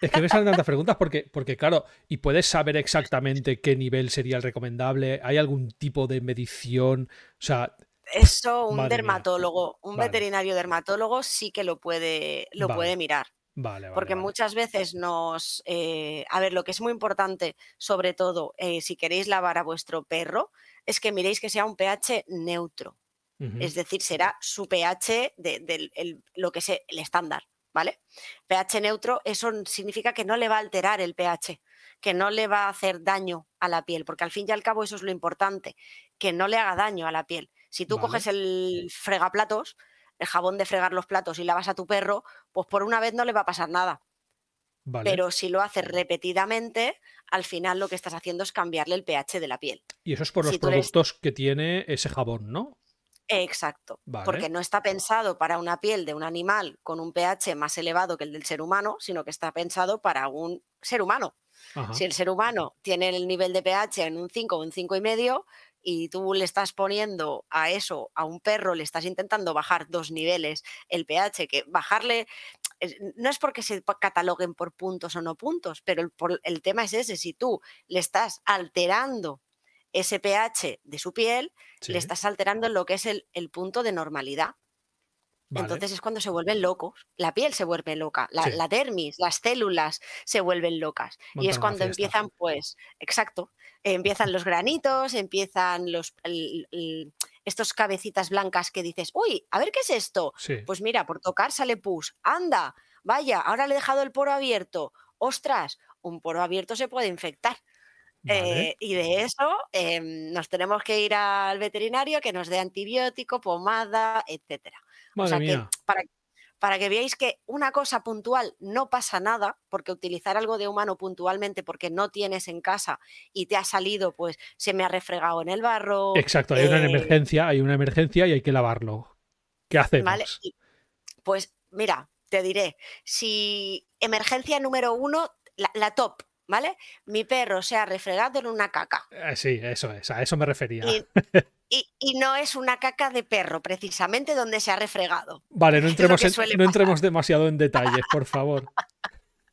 Es que me salen tantas preguntas porque, porque, claro, y puedes saber exactamente qué nivel sería el recomendable. ¿Hay algún tipo de medición? O sea. Eso, un dermatólogo, un veterinario dermatólogo sí que lo puede, lo puede mirar. Porque muchas veces nos... Eh, a ver, lo que es muy importante, sobre todo, eh, si queréis lavar a vuestro perro, es que miréis que sea un pH neutro. Es decir, será su pH de, lo que es el estándar, ¿vale? pH neutro, eso significa que no le va a alterar el pH, que no le va a hacer daño a la piel, porque al fin y al cabo eso es lo importante, que no le haga daño a la piel. Si tú coges el fregaplatos, el jabón de fregar los platos y lavas a tu perro, pues por una vez no le va a pasar nada. Pero si lo haces repetidamente, al final lo que estás haciendo es cambiarle el pH de la piel. Y eso es por los productos que tiene ese jabón, ¿no? Exacto, porque no está pensado para una piel de un animal con un pH más elevado que el del ser humano, sino que está pensado para un ser humano. Si el ser humano tiene el nivel de pH en un 5 o un 5,5 y tú le estás poniendo a eso, a un perro, le estás intentando bajar dos niveles el pH, que bajarle, no es porque se cataloguen por puntos o no puntos, pero el, el tema es ese, si tú le estás alterando ese pH de su piel, le estás alterando en lo que es el, punto de normalidad. Entonces es cuando se vuelven locos, la piel se vuelve loca, la, dermis, las células se vuelven locas. y es cuando empiezan, pues, exacto, empiezan los granitos, empiezan los, estos cabecitas blancas que dices, uy, a ver qué es esto. Pues mira, por tocar sale pus, anda, vaya, ahora le he dejado el poro abierto, ostras, un poro abierto se puede infectar. Eh, y de eso em, nos tenemos que ir al veterinario que nos dé antibiótico, pomada, etcétera. o sea que para, para que veáis que una cosa puntual no pasa nada, porque utilizar algo de humano puntualmente porque no tienes en casa y te ha salido, pues se me ha refregado en el barro. Exacto, hay una eh emergencia, hay una emergencia y hay que lavarlo. ¿Qué hacemos? pues mira, te diré, si emergencia número uno, la top, ¿vale? Mi perro se ha refregado en una caca. Eh, sí, eso es, a eso me refería. Y, no es una caca de perro, precisamente donde se ha refregado. Vale, no (laughs) entremos, no entremos demasiado en detalles, por favor.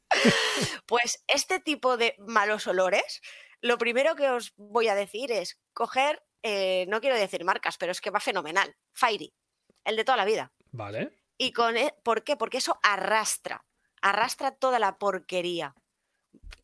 (laughs) Pues este tipo de malos olores, lo primero que os voy a decir es coger, eh, no quiero decir marcas, pero es que va fenomenal, Fairy, el de toda la vida. Vale. ¿Y con, e, por qué? Porque eso arrastra, arrastra toda la porquería.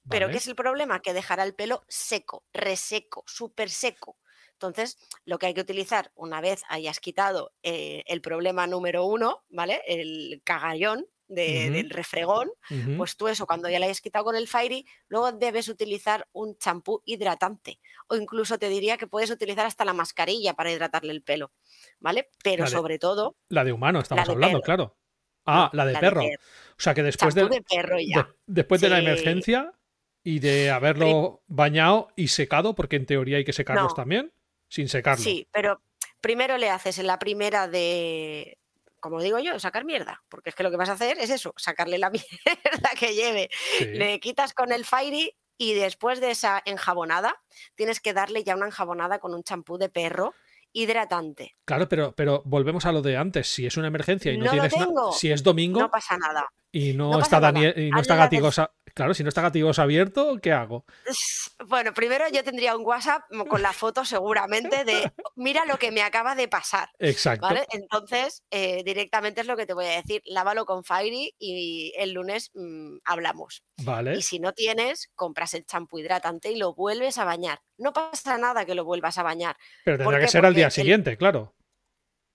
Pero ¿qué es el problema? Que dejará el pelo seco, reseco, súper seco. Entonces, lo que hay que utilizar una vez hayas quitado eh, el problema número uno, ¿vale? El cagallón del refregón, pues tú eso, cuando ya lo hayas quitado con el Fairy, luego debes utilizar un champú hidratante. O incluso te diría que puedes utilizar hasta la mascarilla para hidratarle el pelo, ¿vale? Pero sobre todo... La de humano estamos hablando, claro. Ah, la de perro. O sea que después de, después de la emergencia y de haberlo bañado y secado, porque en teoría hay que secarlos también, sin secarlo. Sí, pero primero le haces en la primera de, como digo yo, sacar mierda, porque es que lo que vas a hacer es eso, sacarle la (laughs) mierda que lleve. Le quitas con el Fairy y después de esa enjabonada, tienes que darle ya una enjabonada con un champú de perro hidratante. Claro, pero, pero volvemos a lo de antes. Si es una emergencia y no, tienes si es domingo, no pasa nada. Y no, está Daniel, y no está Gatigosa. Claro, si no está Gatigos abierto, ¿qué hago? (laughs) Bueno, primero yo tendría un WhatsApp con la foto seguramente de mira lo que me acaba de pasar. Exacto. Entonces, eh, directamente es lo que te voy a decir. Lávalo con Fairy y el lunes mm, hablamos. Vale. Y si no tienes, compras el champú hidratante y lo vuelves a bañar. No pasa nada que lo vuelvas a bañar. Pero tendrá que ser al día siguiente, claro.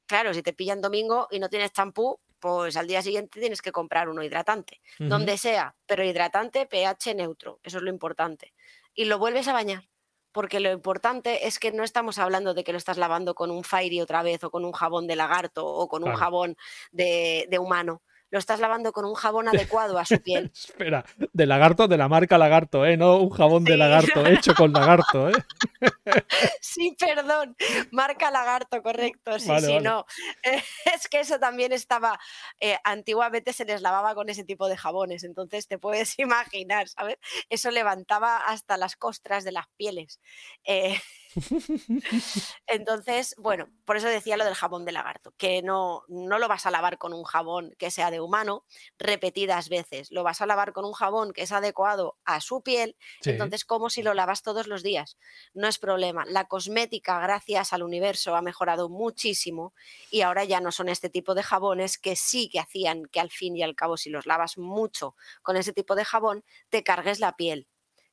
Claro, si te pillan domingo y no tienes champú, pues al día siguiente tienes que comprar uno hidratante, donde sea, pero hidratante pH neutro, eso es lo importante. Y lo vuelves a bañar, porque lo importante es que no estamos hablando de que lo estás lavando con un Fairy otra vez o con un jabón de lagarto o con un jabón de, de humano lo estás lavando con un jabón (laughs) adecuado a su piel. Espera, de lagarto, de la marca lagarto, ¿eh? No un jabón de lagarto hecho con lagarto, ¿eh? (laughs) sí, perdón, marca lagarto, correcto, sí, sí, no. (laughs) es que eso también estaba, eh, antiguamente se les lavaba con ese tipo de jabones, entonces te puedes imaginar, ¿sabes? Eso levantaba hasta las costras de las pieles. Eh, (laughs) entonces, bueno, por eso decía lo del jabón de lagarto, que no, no lo vas a lavar con un jabón que sea de humano repetidas veces, lo vas a lavar con un jabón que es adecuado a su piel, entonces como si lo lavas todos los días, no es problema. La cosmética, gracias al universo, ha mejorado muchísimo y ahora ya no son este tipo de jabones que sí que hacían que al fin y al cabo, si los lavas mucho con ese tipo de jabón, te cargues la piel.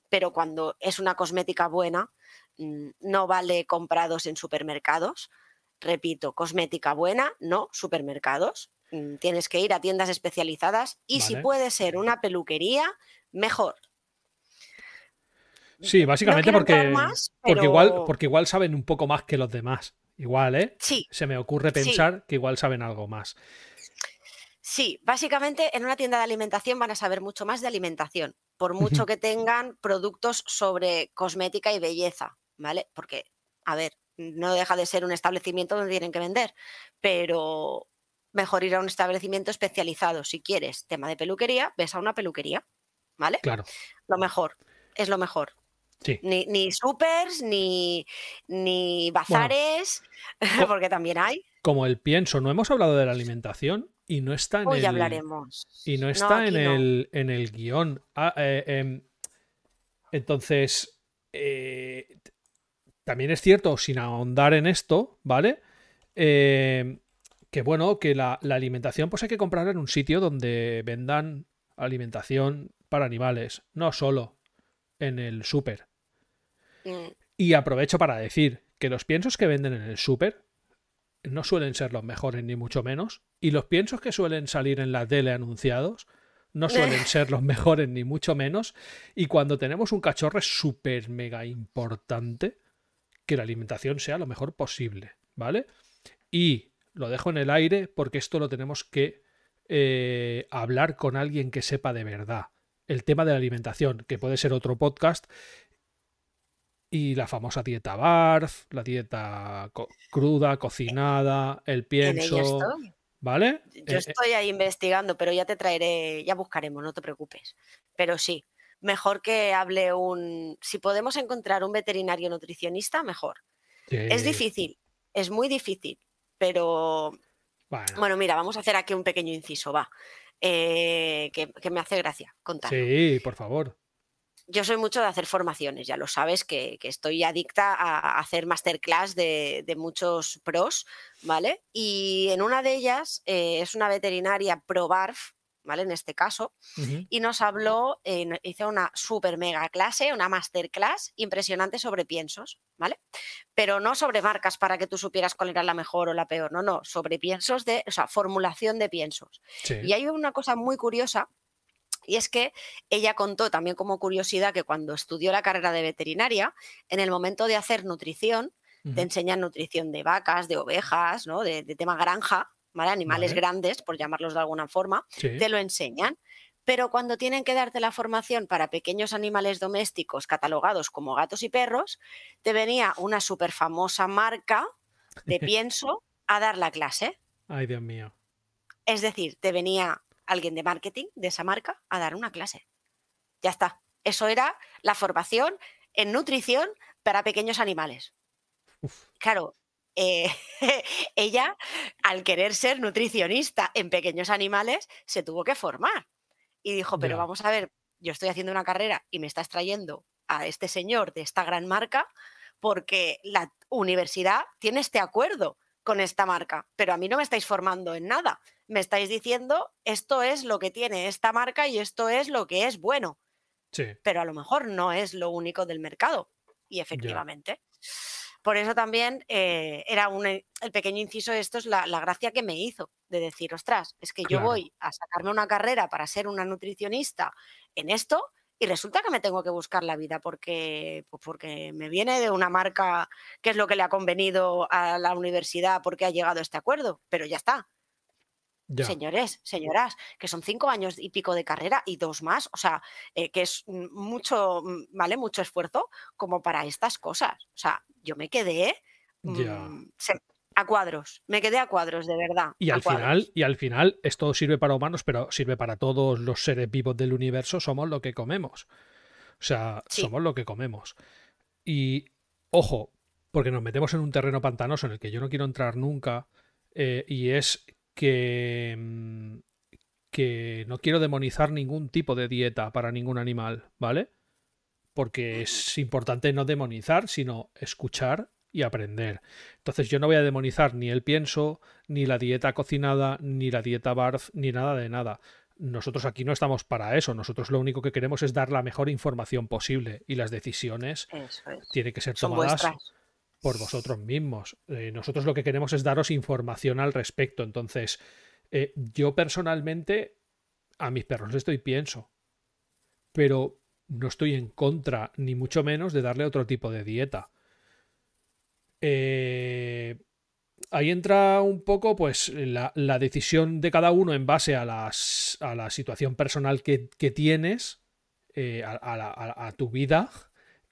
Pero cuando es una cosmética buena, no vale comprados en supermercados. Repito, cosmética buena, no supermercados. Mm, tienes que ir a tiendas especializadas y si puede ser una peluquería, mejor. Sí, básicamente porque, porque, igual, porque igual saben un poco más que los demás. Igual, ¿eh? Sí. Se me ocurre pensar que igual saben algo más. Sí, básicamente en una tienda de alimentación van a saber mucho más de alimentación, por mucho que tengan productos sobre cosmética y belleza, ¿vale? Porque, a ver, no deja de ser un establecimiento donde tienen que vender, pero mejor ir a un establecimiento especializado. Si quieres tema de peluquería, ves a una peluquería, ¿vale? Claro. Lo mejor, es lo mejor. Sí. Ni, ni supers, ni, ni bazares, (laughs) porque también hay. Como el pienso, no hemos hablado de la alimentación y no está en Hoy el. hablaremos. Y no está en, el, en el guion. Ah, eh, em, entonces, eh, también es cierto, sin ahondar en esto, ¿vale? Eh, que bueno, que la, alimentación pues hay que comprarla en un sitio donde vendan alimentación para animales, no solo en el súper. Mm. Y aprovecho para decir que los piensos que venden en el súper no suelen ser los mejores ni mucho menos, y los piensos que suelen salir en la tele anunciados no (laughs) suelen ser los mejores ni mucho menos, y cuando tenemos un cachorro es súper mega importante que la alimentación sea lo mejor posible, ¿vale? Y lo dejo en el aire porque esto lo tenemos que eh, hablar con alguien que sepa de verdad. El tema de la alimentación, que puede ser otro podcast, y la famosa dieta BARF, la dieta cruda, cocinada, el pienso. ¿Vale? Yo eh, eh. estoy ahí investigando, pero ya te traeré, ya buscaremos, no te preocupes. Pero sí, mejor que hable un. Si podemos encontrar un veterinario nutricionista, mejor. Es difícil, es muy difícil, pero bueno. mira, vamos a hacer aquí un pequeño inciso, va. Eh, que, me hace gracia contar. Sí, por favor. Yo soy mucho de hacer formaciones, ya lo sabes, que, estoy adicta a hacer masterclass de, muchos pros, ¿vale? Y en una de ellas eh, es una veterinaria pro BARF, ¿vale? En este caso, y nos habló, eh, hizo una super mega clase, una masterclass impresionante sobre piensos, ¿vale? Pero no sobre marcas para que tú supieras cuál era la mejor o la peor, no, no, sobre piensos de, o sea, formulación de piensos. Y hay una cosa muy curiosa y es que ella contó también como curiosidad que cuando estudió la carrera de veterinaria, en el momento de hacer nutrición, te enseñan nutrición de vacas, de ovejas, ¿no? de, de tema granja, Animales grandes, por llamarlos de alguna forma, te lo enseñan. Pero cuando tienen que darte la formación para pequeños animales domésticos catalogados como gatos y perros, te venía una súper famosa marca de (laughs) pienso a dar la clase. Ay, Dios mío. Es decir, te venía alguien de marketing de esa marca a dar una clase. Ya está. Eso era la formación en nutrición para pequeños animales. Claro, eh, (laughs) ella, al querer ser nutricionista en pequeños animales, se tuvo que formar. Y dijo, pero vamos a ver, yo estoy haciendo una carrera y me estás trayendo a este señor de esta gran marca porque la universidad tiene este acuerdo con esta marca, pero a mí no me estáis formando en nada. Me estáis diciendo, esto es lo que tiene esta marca y esto es lo que es bueno. Sí. Pero a lo mejor no es lo único del mercado. Y efectivamente. Por eso también eh, era un, eh, el pequeño inciso, esto es la, gracia que me hizo, de decir, ostras, es que yo voy a sacarme una carrera para ser una nutricionista en esto y resulta que me tengo que buscar la vida porque, pues porque me viene de una marca que es lo que le ha convenido a la universidad porque ha llegado a este acuerdo, pero ya está. Señores, señoras, que son cinco años y pico de carrera y dos más, o sea, eh, que es mucho, ¿vale? Mucho esfuerzo como para estas cosas. O sea, yo me quedé mm, a cuadros, me quedé a cuadros, de verdad. Y al final, y al final, esto sirve para humanos, pero sirve para todos los seres vivos del universo, somos lo que comemos. O sea, somos lo que comemos. Y, ojo, porque nos metemos en un terreno pantanoso en el que yo no quiero entrar nunca, eh, y es que, mm, que no quiero demonizar ningún tipo de dieta para ningún animal, ¿vale? Porque es importante no demonizar, sino escuchar y aprender. Entonces yo no voy a demonizar ni el pienso, ni la dieta cocinada, ni la dieta barf, ni nada de nada. Nosotros aquí no estamos para eso. Nosotros lo único que queremos es dar la mejor información posible y las decisiones tienen que ser tomadas por vosotros mismos. Eh, nosotros lo que queremos es daros información al respecto. Entonces, eh, yo personalmente a mis perros les doy pienso. Pero no estoy en contra, ni mucho menos, de darle otro tipo de dieta. Eh, ahí entra un poco pues la, decisión de cada uno en base a, las, a la situación personal que, tienes, eh, a, tu vida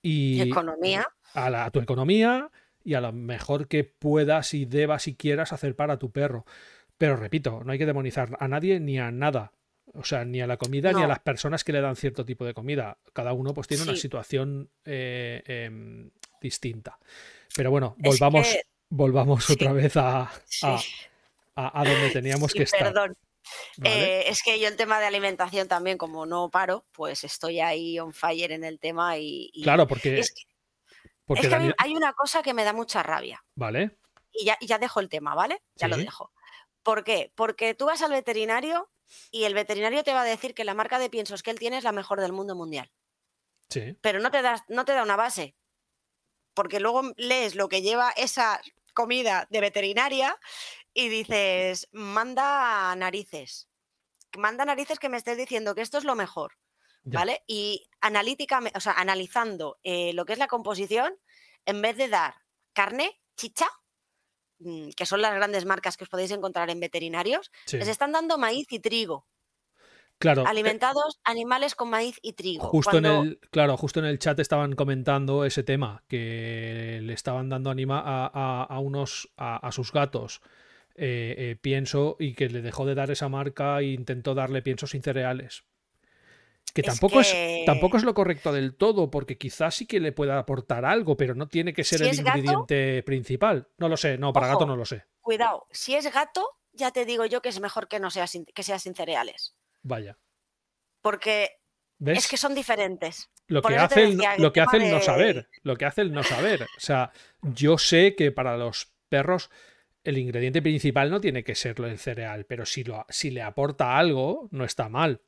y economía. A, tu economía y a lo mejor que puedas y debas y quieras hacer para tu perro. Pero repito, no hay que demonizar a nadie ni a nada. O sea, ni a la comida ni a las personas que le dan cierto tipo de comida. Cada uno pues tiene una situación eh, em, distinta. Pero bueno, volvamos, volvamos otra vez a, a, donde (laughs) teníamos que estar. Perdón. Eh, es que yo el tema de alimentación también, como no paro, pues estoy ahí on fire en el tema y... claro, porque... Es que, hay una cosa que me da mucha rabia. Vale. Y ya, ya dejo el tema, ¿vale? Ya lo dejo. ¿Por qué? Porque tú vas al veterinario y el veterinario te va a decir que la marca de piensos que él tiene es la mejor del mundo mundial. Sí. Pero no te, das, no te da una base. Porque luego lees lo que lleva esa comida de veterinaria y dices, manda narices. Manda narices que me estés diciendo que esto es lo mejor. ¿Vale? Y analíticamente, o sea, analizando eh, lo que es la composición, en vez de dar carne, chicha, Mm, que son las grandes marcas que os podéis encontrar en veterinarios, les están dando maíz y trigo. Claro. Eh Alimentados animales con maíz y trigo. Justo en el, claro, justo en el chat estaban comentando ese tema, que le estaban dando anima a, unos, a, sus gatos eh, eh, pienso y que le dejó de dar esa marca e intentó darle pienso sin cereales. Que tampoco es, tampoco es lo correcto del todo, porque quizás sí que le pueda aportar algo, pero no tiene que ser el ingrediente principal. No lo sé, no, para gato no lo sé. Cuidado, si es gato, ya te digo yo que es mejor que no sea sin, que sea sin cereales. Vaya. Porque es que son diferentes. Lo que, hace el, lo que hace el no saber. Lo que hace el no saber. O sea, yo sé que para los perros el ingrediente principal no tiene que ser el cereal, pero si, lo, si le aporta algo, no está mal.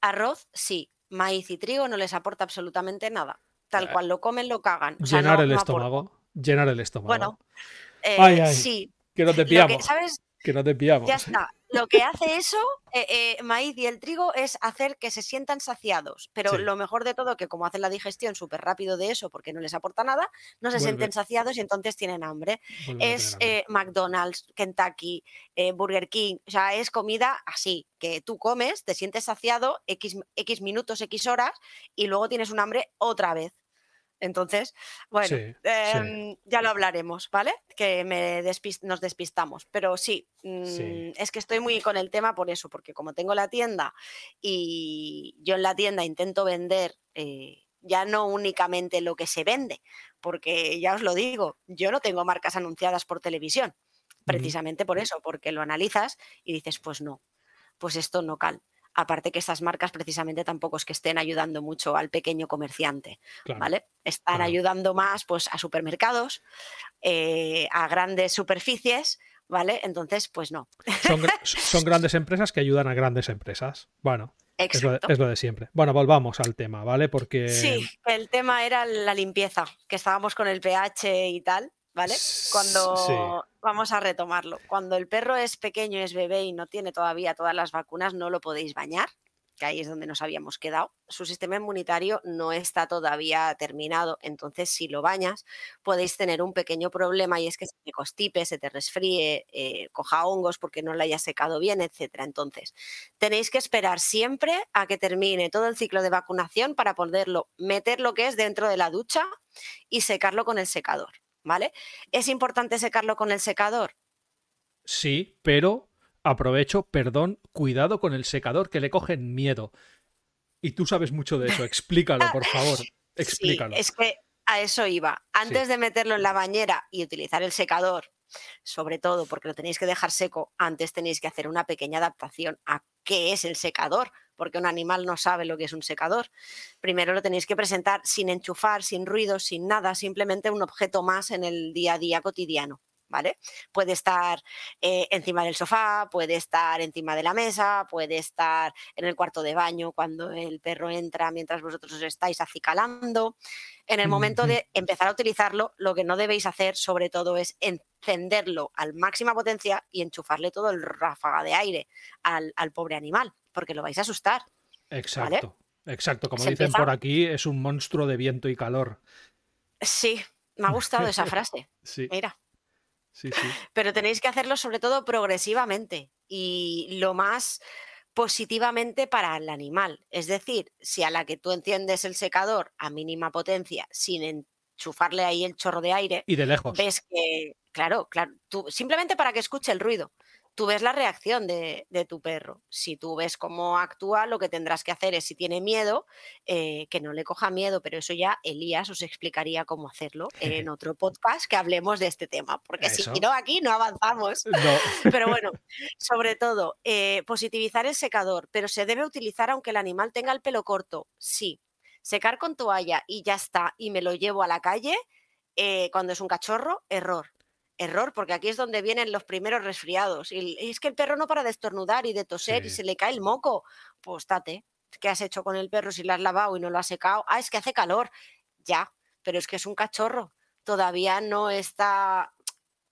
Arroz, sí. Maíz y trigo no les aporta absolutamente nada. Tal cual lo comen, lo cagan. llenar el estómago. Llenar el estómago. Bueno, eh, sí. Que no te pillamos. ¿Sabes? Que no te pillamos. Ya está. Lo que hace eso, eh, eh, maíz y el trigo, es hacer que se sientan saciados. Pero lo mejor de todo, que como hacen la digestión súper rápido de eso, porque no les aporta nada, no se sienten saciados y entonces tienen hambre. es eh, McDonald's, Kentucky, Burger King, o sea, es comida así, que tú comes, te sientes saciado X, X minutos, X horas, y luego tienes un hambre otra vez. Entonces, bueno, em, ya lo hablaremos, ¿vale? Que me nos despistamos. Pero sí, mm, es que estoy muy con el tema por eso, porque como tengo la tienda y yo en la tienda intento vender eh, ya no únicamente lo que se vende, porque ya os lo digo, yo no tengo marcas anunciadas por televisión, precisamente por eso, porque lo analizas y dices, pues no, pues esto no cal. Aparte que estas marcas precisamente tampoco es que estén ayudando mucho al pequeño comerciante, ¿vale? Están ayudando más pues a supermercados, eh, a grandes superficies, ¿vale? Entonces, pues no. Son, (laughs) grandes empresas que ayudan a grandes empresas. Bueno, es lo, de, siempre. Bueno, volvamos al tema, ¿vale? Porque... Sí, el tema era la limpieza, que estábamos con el pH y tal. ¿Vale? Cuando vamos a retomarlo, cuando el perro es pequeño, es bebé y no tiene todavía todas las vacunas, no lo podéis bañar, que ahí es donde nos habíamos quedado. Su sistema inmunitario no está todavía terminado, entonces si lo bañas podéis tener un pequeño problema y es que se te constipe, se te resfríe, eh, coja hongos porque no lo haya secado bien, etcétera. Entonces tenéis que esperar siempre a que termine todo el ciclo de vacunación para poderlo meter lo que es dentro de la ducha y secarlo con el secador. ¿Vale? ¿Es importante secarlo con el secador? Sí, pero aprovecho, perdón, cuidado con el secador que le cogen miedo. Y tú sabes mucho de eso, explícalo, por favor. (laughs) Explícalo. es que a eso iba. Antes de meterlo en la bañera y utilizar el secador, sobre todo porque lo tenéis que dejar seco, antes tenéis que hacer una pequeña adaptación a qué es el secador, porque un animal no sabe lo que es un secador. Primero lo tenéis que presentar sin enchufar, sin ruido, sin nada, simplemente un objeto más en el día a día cotidiano. ¿Vale? Puede estar eh, encima del sofá, puede estar encima de la mesa, puede estar en el cuarto de baño cuando el perro entra mientras vosotros os estáis acicalando. En el momento de empezar a utilizarlo, lo que no debéis hacer sobre todo es encenderlo al máxima potencia y enchufarle todo el ráfaga de aire al, al pobre animal porque lo vais a asustar. Exacto. Exacto, como dicen por aquí, es un monstruo de viento y calor. Sí, me ha gustado esa (laughs) frase. Sí. Mira. Sí, sí. Pero tenéis que hacerlo sobre todo progresivamente y lo más positivamente para el animal. Es decir, si a la que tú enciendes el secador a mínima potencia sin enchufarle ahí el chorro de aire, Y de lejos. ves que, claro, claro, tú, simplemente para que escuche el ruido, tú ves la reacción de, de tu perro. Si tú ves cómo actúa, lo que tendrás que hacer es, si tiene miedo, eh, que no le coja miedo, pero eso ya Elías os explicaría cómo hacerlo en (laughs) otro podcast que hablemos de este tema, porque Eso. si no, aquí no avanzamos. No. (laughs) Pero bueno, sobre todo, eh, positivizar el secador, pero se debe utilizar aunque el animal tenga el pelo corto. Sí, secar con toalla y ya está, y me lo llevo a la calle eh, cuando es un cachorro, error. Error, porque aquí es donde vienen los primeros resfriados. Y, es que el perro no para de estornudar y de toser y se le cae el moco. Pues tate, ¿qué has hecho con el perro si lo has lavado y no lo has secado? Ah, es que hace calor. Ya, pero es que es un cachorro. Todavía no está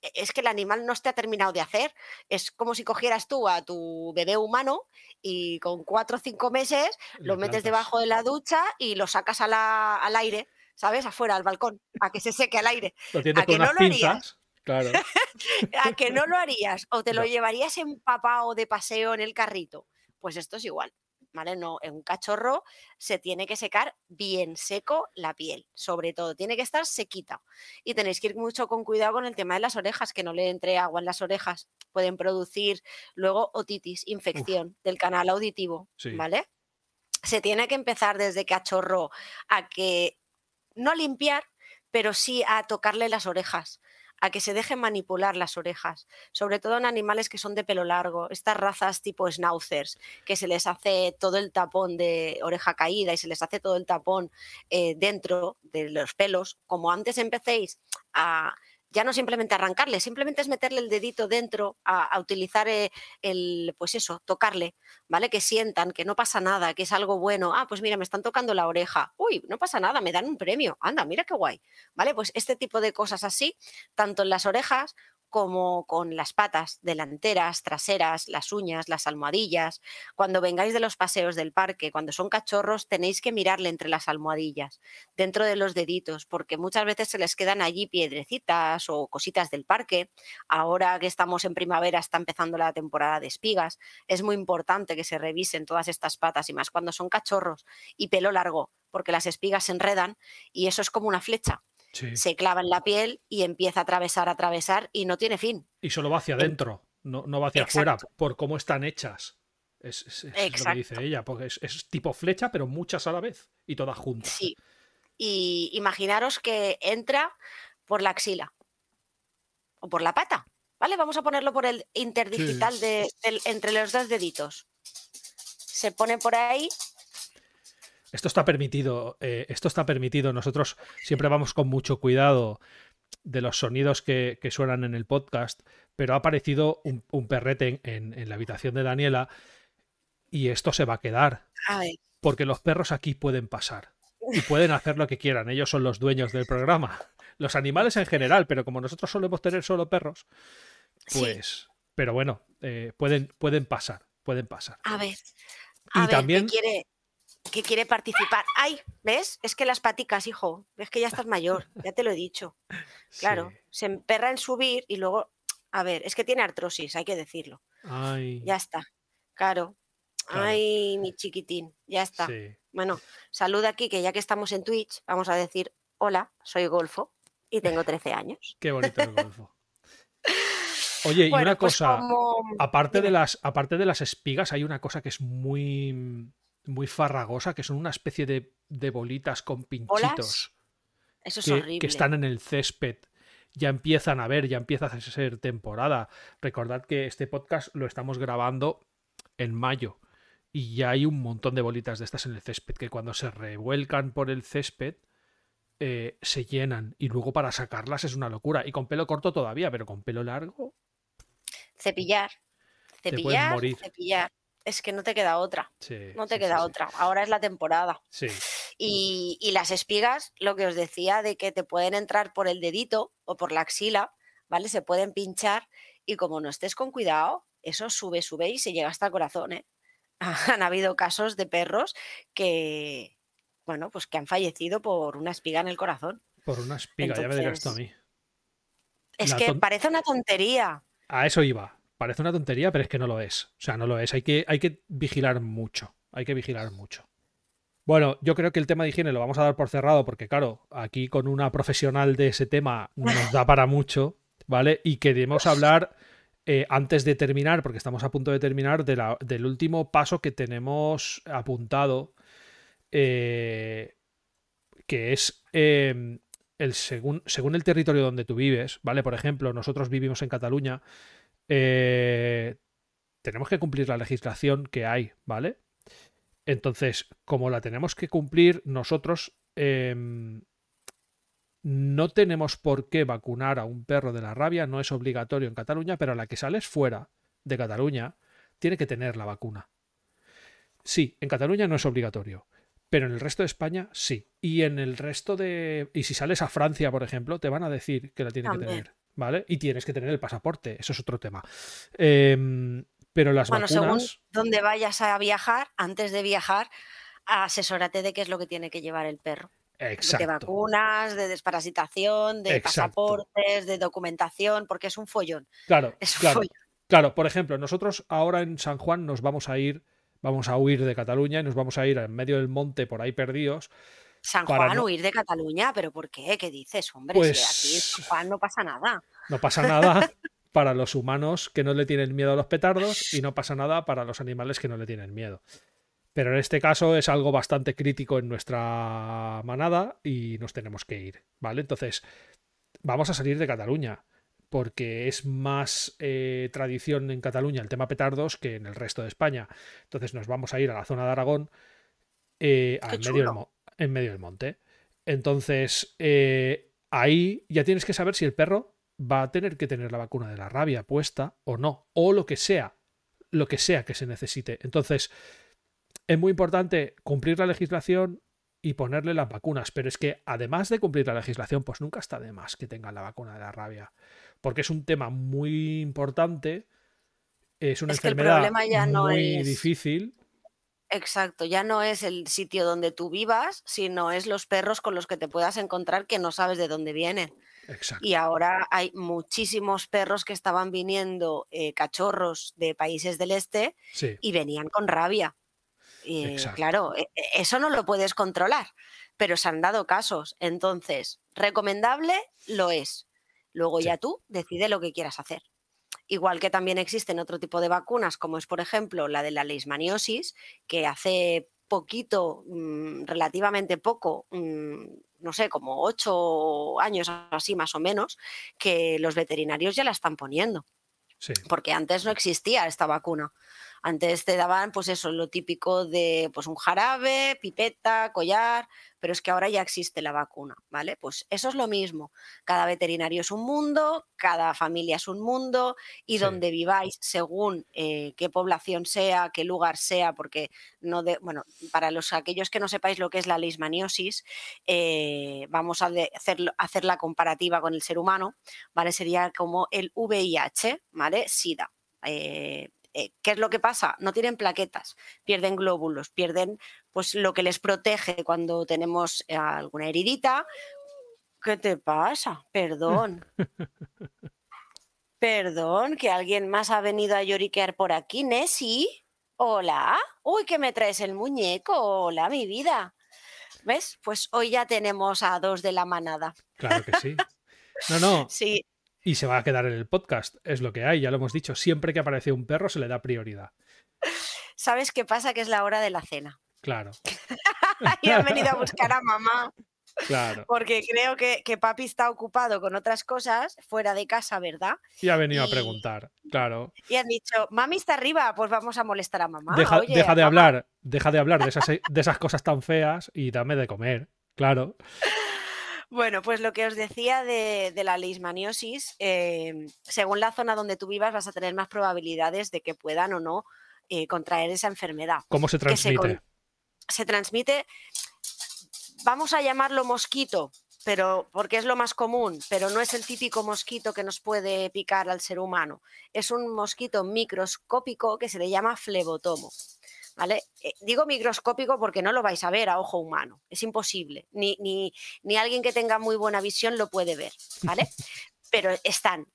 e- es que el animal no te ha terminado de hacer. Es como si cogieras tú a tu bebé humano y con cuatro o cinco meses lo metes plantas. debajo de la ducha y lo sacas a la- al aire, ¿sabes? Afuera, al balcón, a que se seque al aire. Lo tienes ¿A con que no lo harías? Claro. (laughs) ¿A que no lo harías? ¿O te lo No. llevarías empapado de paseo en el carrito? Pues esto es igual. ¿Vale? No, en un cachorro se tiene que secar bien seco la piel, sobre todo, tiene que estar sequita. Y tenéis que ir mucho con cuidado con el tema de las orejas, que no le entre agua en las orejas. Pueden producir luego otitis, infección del canal auditivo, Sí. ¿vale? Se tiene que empezar desde cachorro a que no limpiar, pero sí a tocarle las orejas, a que se dejen manipular las orejas, sobre todo en animales que son de pelo largo, estas razas tipo schnauzers, que se les hace todo el tapón de oreja caída y se les hace todo el tapón eh, dentro de los pelos, como antes empecéis a ya no simplemente arrancarle, simplemente es meterle el dedito dentro, a, utilizar eh, el, pues eso, tocarle, ¿vale? Que sientan que no pasa nada, que es algo bueno. Ah, pues mira, me están tocando la oreja. Uy, no pasa nada, me dan un premio. Anda, mira qué guay. ¿Vale? Pues este tipo de cosas así, tanto en las orejas como con las patas delanteras, traseras, las uñas, las almohadillas. Cuando vengáis de los paseos del parque, cuando son cachorros, tenéis que mirarle entre las almohadillas, dentro de los deditos, porque muchas veces se les quedan allí piedrecitas o cositas del parque. Ahora que estamos en primavera, está empezando la temporada de espigas. Es muy importante que se revisen todas estas patas y más cuando son cachorros y pelo largo, porque las espigas se enredan y eso es como una flecha Sí. se clava en la piel y empieza a atravesar, a atravesar y no tiene fin. Y solo va hacia En- adentro, no, no va hacia afuera, por cómo están hechas. Es, es- es lo que dice ella, porque es, es tipo flecha, pero muchas a la vez y todas juntas. Sí. Y imaginaros que entra por la axila o por la pata. ¿Vale? Vamos a ponerlo por el interdigital de, del- entre los dos deditos. Se pone por ahí. Esto está permitido, eh, esto está permitido. Nosotros siempre vamos con mucho cuidado de los sonidos que, que suenan en el podcast, pero ha aparecido un, un perrete en, en- en la habitación de Daniela y esto se va a quedar, porque los perros aquí pueden pasar y pueden hacer lo que quieran. Ellos son los dueños del programa. Los animales en general, pero como nosotros solemos tener solo perros, sí, pues... Pero bueno, eh, pueden, pueden pasar, pueden pasar. a ver. Y A ver, también- quiere, que quiere participar. ¡Ay! ¿Ves? Es que las paticas, hijo. Es que ya estás mayor, ya te lo he dicho. (laughs) Claro, Sí. se emperra en subir y luego, a ver, es que tiene artrosis, hay que decirlo. Ay, Ya está. Claro. Claro. Ay, mi chiquitín, ya está. sí. Bueno, saluda aquí que ya que estamos en Twitch, vamos a decir, hola, soy Golfo y tengo 13 años. Qué bonito el golfo. (laughs) Oye, y una pues cosa, como- aparte de las, aparte de las espigas, hay una cosa que es muy, muy farragosa, que son una especie de, de bolitas con pinchitos Eso es que, horrible. que están en el césped. Ya empiezan a ver, ya empieza a ser temporada. Recordad que este podcast lo estamos grabando en mayo y ya hay un montón de bolitas de estas en el césped que cuando se revuelcan por el césped eh, se llenan y luego para sacarlas es una locura. Y con pelo corto todavía, pero con pelo largo Cepillar, Te puedes cepillar, morir. cepillar. Es que no te queda otra, Sí, no te sí, queda sí, otra. Ahora es la temporada. Sí, Y, y las espigas, lo que os decía de que te pueden entrar por el dedito o por la axila, ¿vale? Se pueden pinchar y como no estés con cuidado, eso sube, sube y se llega hasta el corazón, ¿eh? (laughs) han habido casos de perros que, bueno, pues que han fallecido por una espiga en el corazón. Por una espiga, ya me dirás tú a mí. Es que parece una tontería. A eso iba. Parece una tontería, pero es que no lo es. O sea, no lo es. Hay que, hay que vigilar mucho. Hay que vigilar mucho. Bueno, yo creo que el tema de higiene lo vamos a dar por cerrado porque, claro, aquí con una profesional de ese tema nos da para mucho, ¿vale? Y queremos hablar, eh, antes de terminar, porque estamos a punto de terminar, del último paso que tenemos apuntado, eh, que es em, el según, según el territorio donde tú vives, ¿vale? Por ejemplo, nosotros vivimos en Cataluña, eh, tenemos que cumplir la legislación que hay, ¿vale? Entonces, como la tenemos que cumplir, nosotros em, no tenemos por qué vacunar a un perro de la rabia, no es obligatorio en Cataluña, pero a la que sales fuera de Cataluña, tiene que tener la vacuna. Sí, en Cataluña no es obligatorio, pero en el resto de España sí. Y en el resto de... Y si sales a Francia, por ejemplo, te van a decir que la tiene que tener, ¿vale? Y tienes que tener el pasaporte, eso es otro tema. Eh, pero las bueno, según donde vayas a viajar, antes de viajar, asesórate de qué es lo que tiene que llevar el perro. Exacto. De vacunas, de desparasitación, de pasaportes, de documentación, porque es un follón. Claro, claro. Claro, por ejemplo, nosotros ahora en San Juan nos vamos a ir, vamos a huir de Cataluña y nos vamos a ir en medio del monte por ahí perdidos. San Juan, huir de Cataluña, pero ¿por qué? ¿Qué dices, hombre? Pues, aquí en San Juan no pasa nada. No pasa nada, (laughs) para los humanos que no le tienen miedo a los petardos y no (laughs) pasa nada para los animales que no le tienen miedo. Pero en este caso es algo bastante crítico en nuestra manada y nos tenemos que ir, ¿vale? Entonces, vamos a salir de Cataluña porque es más eh, tradición en Cataluña el tema petardos que en el resto de España. Entonces nos vamos a ir a la zona de Aragón eh, en, medio del, monte. Entonces, eh, ahí ya tienes que saber si el perro va a tener que tener la vacuna de la rabia puesta o no, o lo que sea, lo que sea que se necesite. Entonces, es muy importante cumplir la legislación y ponerle las vacunas, pero es que además de cumplir la legislación, pues nunca está de más que tengan la vacuna de la rabia, porque es un tema muy importante, es una enfermedad muy difícil. Exacto, ya no es el sitio donde tú vivas, sino es los perros con los que te puedas encontrar que no sabes de dónde vienen. Y ahora hay muchísimos perros que estaban viniendo, eh, cachorros de países del este, y venían con rabia. Y, claro, e, e, eso no lo puedes controlar, pero se han dado casos. Entonces, recomendable lo es. Luego ya tú decide lo que quieras hacer. Igual que también existen otro tipo de vacunas, como es, por ejemplo, la de la leishmaniosis, que hace poquito, mm, relativamente poco, mm, no sé, como ocho años así más o menos, que los veterinarios ya la están poniendo. Porque antes no existía esta vacuna. Antes te daban, pues eso, lo típico de pues un jarabe, pipeta, collar, pero es que ahora ya existe la vacuna, ¿vale? Pues eso es lo mismo. Cada veterinario es un mundo, cada familia es un mundo y donde viváis, según eh, qué población sea, qué lugar sea, porque no de, bueno, para los aquellos que no sepáis lo que es la leishmaniosis, eh, vamos a hacer, hacer la comparativa con el ser humano, ¿vale? Sería como el VIH, ¿vale? SIDA. Eh, eh, ¿qué es lo que pasa? No tienen plaquetas, pierden glóbulos, pierden pues lo que les protege cuando tenemos eh, alguna heridita. ¿Qué te pasa? Perdón. Perdón, que alguien más ha venido a lloriquear por aquí, Nessie. Hola. Uy, que me traes el muñeco. Hola, mi vida. ¿Ves? Pues hoy ya tenemos a dos de la manada. Claro que sí. No, no. (laughs) Sí y se va a quedar en el podcast. Es lo que hay, ya lo hemos dicho. Siempre que aparece un perro se le da prioridad. ¿Sabes qué pasa? Que es la hora de la cena. Claro. (laughs) y han venido a buscar a mamá. Claro. Porque creo que, papi está ocupado con otras cosas fuera de casa, ¿verdad? Y ha venido a preguntar, claro. Y han dicho, mami está arriba, pues vamos a molestar a mamá. Deja, de hablar, deja de hablar de esas, de esas cosas tan feas y dame de comer, claro. Bueno, pues lo que os decía de, la leishmaniosis, em, según la zona donde tú vivas vas a tener más probabilidades de que puedan o no eh, contraer esa enfermedad. ¿Cómo se transmite? Se, transmite, vamos a llamarlo mosquito, pero porque es lo más común, pero no es el típico mosquito que nos puede picar al ser humano. Es un mosquito microscópico que se le llama flebotomo. ¿Vale? Eh, digo microscópico porque no lo vais a ver a ojo humano, es imposible. Ni, ni, ni alguien que tenga muy buena visión lo puede ver, ¿vale? (laughs) Pero están.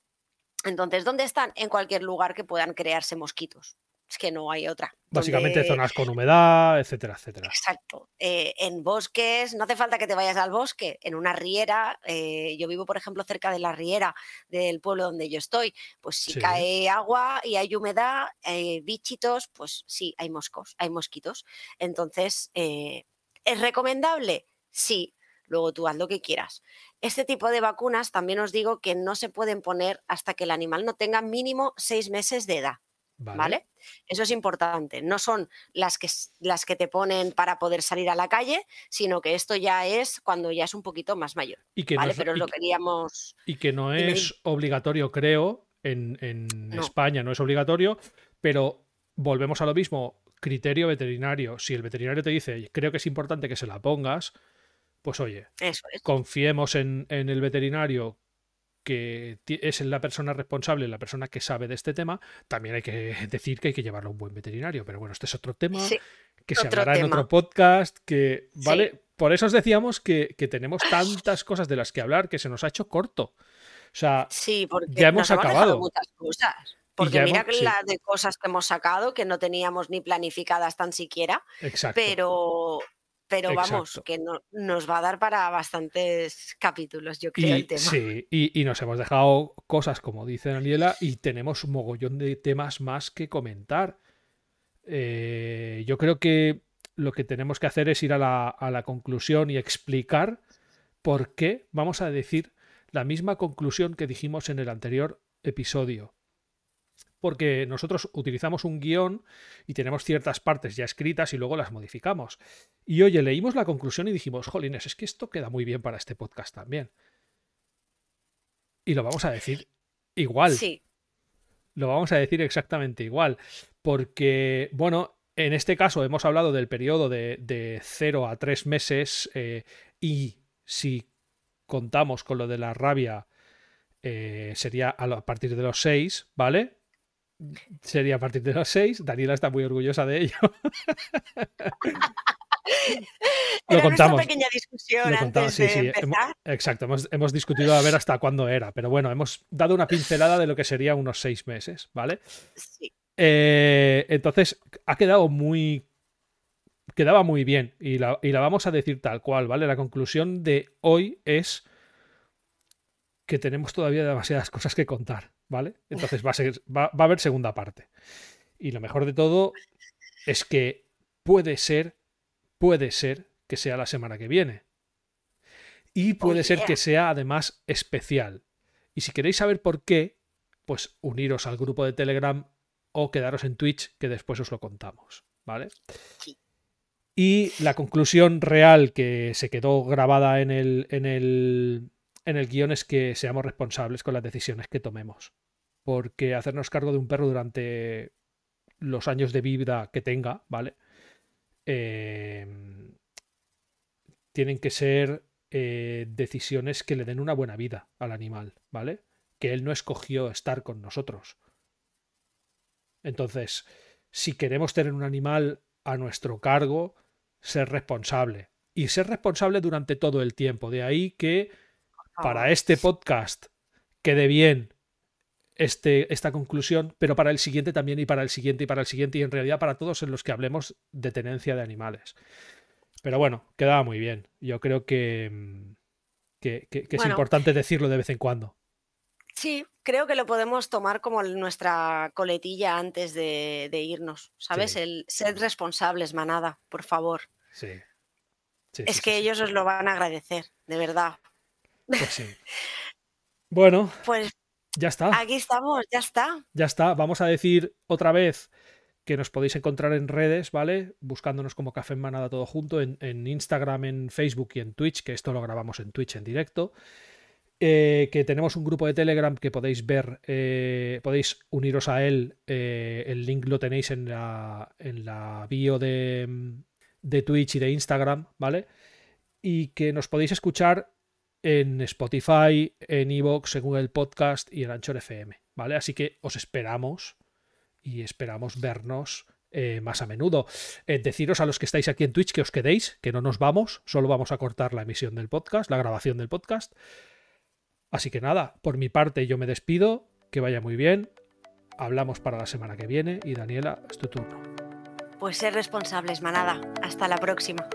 Entonces, ¿dónde están? En cualquier lugar que puedan crearse mosquitos. Es que no hay otra. Básicamente Donde- zonas con humedad, etcétera, etcétera. Exacto. Eh, en bosques, no hace falta que te vayas al bosque, en una riera. eh, yo vivo, por ejemplo, cerca de la riera del pueblo donde yo estoy. Pues si Sí. cae agua y hay humedad, eh, bichitos, pues sí, hay moscos, hay mosquitos. Entonces, eh, ¿es recomendable? Sí. Luego tú haz lo que quieras. Este tipo de vacunas también os digo que no se pueden poner hasta que el animal no tenga mínimo seis meses de edad. Vale. ¿Vale? Eso es importante. No son las que, las que te ponen para poder salir a la calle, sino que esto ya es cuando ya es un poquito más mayor. Y que, no ¿Vale? es- Pero y lo que- queríamos. y que no es obligatorio, creo, en, en No. España no es obligatorio, pero volvemos a lo mismo, criterio veterinario. Si el veterinario te dice, creo que es importante que se la pongas, pues oye, Eso es. confiemos en, en el veterinario que es la persona responsable, la persona que sabe de este tema, también hay que (laughs) decir que hay que llevarlo a un buen veterinario. Pero bueno, este es otro tema Sí, que se hablará en otro podcast, que, Sí. ¿vale? Por eso os decíamos que, que tenemos tantas cosas de las que hablar que se nos ha hecho corto. O sea, sí, porque ya hemos nos acabado. muchas cosas. Porque mira hemos- sí. la de cosas que hemos sacado que no teníamos ni planificadas tan siquiera, exacto. pero, pero vamos, que no- nos va a dar para bastantes capítulos, yo creo, Y, el tema. sí, y, y nos hemos dejado cosas, como dice Daniela, y tenemos un mogollón de temas más que comentar. Eh, yo creo que lo que tenemos que hacer es ir a la, a la conclusión y explicar por qué vamos a decir la misma conclusión que dijimos en el anterior episodio. Porque nosotros utilizamos un guion y tenemos ciertas partes ya escritas y luego las modificamos. Y oye, leímos la conclusión y dijimos, jolines, es que esto queda muy bien para este podcast también. Y lo vamos a decir igual. Sí, Lo vamos a decir exactamente igual. Porque, bueno, en este caso hemos hablado del periodo de, de 0 a 3 meses eh, y si contamos con lo de la rabia eh, sería a, partir de los 6, ¿vale? Sería a partir de los 6. Daniela está muy orgullosa de ello. (laughs) Lo Era contamos. pequeña discusión Lo contamos, antes sí, de sí, hemos- exacto, hemos, hemos discutido a ver hasta cuándo era, pero bueno, hemos dado una pincelada de lo que sería unos seis meses, ¿vale? Sí. Eh, entonces, ha quedado muy... Quedaba muy bien y la, y la vamos a decir tal cual, ¿vale? La conclusión de hoy es que tenemos todavía demasiadas cosas que contar, ¿vale? Entonces va a, ser, va, va a haber segunda parte. Y lo mejor de todo es que puede ser, puede ser que sea la semana que viene. Y puede Oh, ser yeah. que sea además especial. Y si queréis saber por qué, pues uniros al grupo de Telegram o quedaros en Twitch, que después os lo contamos, ¿vale? Sí. Y la conclusión real que se quedó grabada en el, en el, en el guion es que seamos responsables con las decisiones que tomemos. Porque hacernos cargo de un perro durante los años de vida que tenga, ¿vale? Eh, tienen que ser eh, decisiones que le den una buena vida al animal, ¿vale? Que él no escogió estar con nosotros. Entonces, si queremos tener un animal a nuestro cargo, ser responsable. Y ser responsable durante todo el tiempo. De ahí que para este podcast quede bien este, esta conclusión, pero para el siguiente también y para el siguiente y para el siguiente y en realidad para todos en los que hablemos de tenencia de animales. Pero bueno, quedaba muy bien. Yo creo que, mm, que, es importante decirlo de vez en cuando. Sí, creo que lo podemos tomar como nuestra coletilla antes de, de irnos, ¿sabes? Sí. El ser responsables, manada, por favor. Sí. Sí, es sí, que ellos os lo van a agradecer, de verdad. Pues sí. Bueno, (laughs) Pues ya está. aquí estamos, ya está. Ya está. Vamos a decir otra vez que nos podéis encontrar en redes, ¿vale? Buscándonos como Café en Manada todo junto, en, en Instagram, en Facebook y en Twitch, que esto lo grabamos en Twitch en directo. Eh, que tenemos un grupo de Telegram que podéis ver, eh, podéis uniros a él. eh, el link lo tenéis en la, en la bio de, de Twitch y de Instagram, ¿vale? Y que nos podéis escuchar en Spotify, en Evox, en Google Podcast y en Anchor FM, ¿vale? Así que os esperamos y esperamos vernos eh, más a menudo. Eh, deciros a los que estáis aquí en Twitch que os quedéis, que no nos vamos, solo vamos a cortar la emisión del podcast, la grabación del podcast. Así que nada, por mi parte yo me despido, que vaya muy bien, hablamos para la semana que viene y Daniela, es tu turno. Pues ser responsables, manada. Hasta la próxima.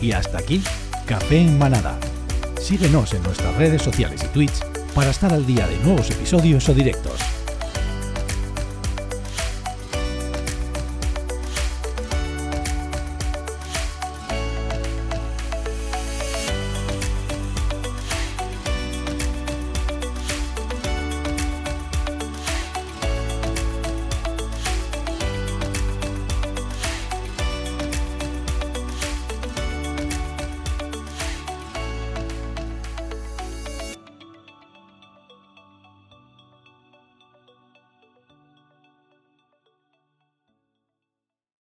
Y hasta aquí, Café en Manada. Síguenos en nuestras redes sociales y Twitch para estar al día de nuevos episodios o directos.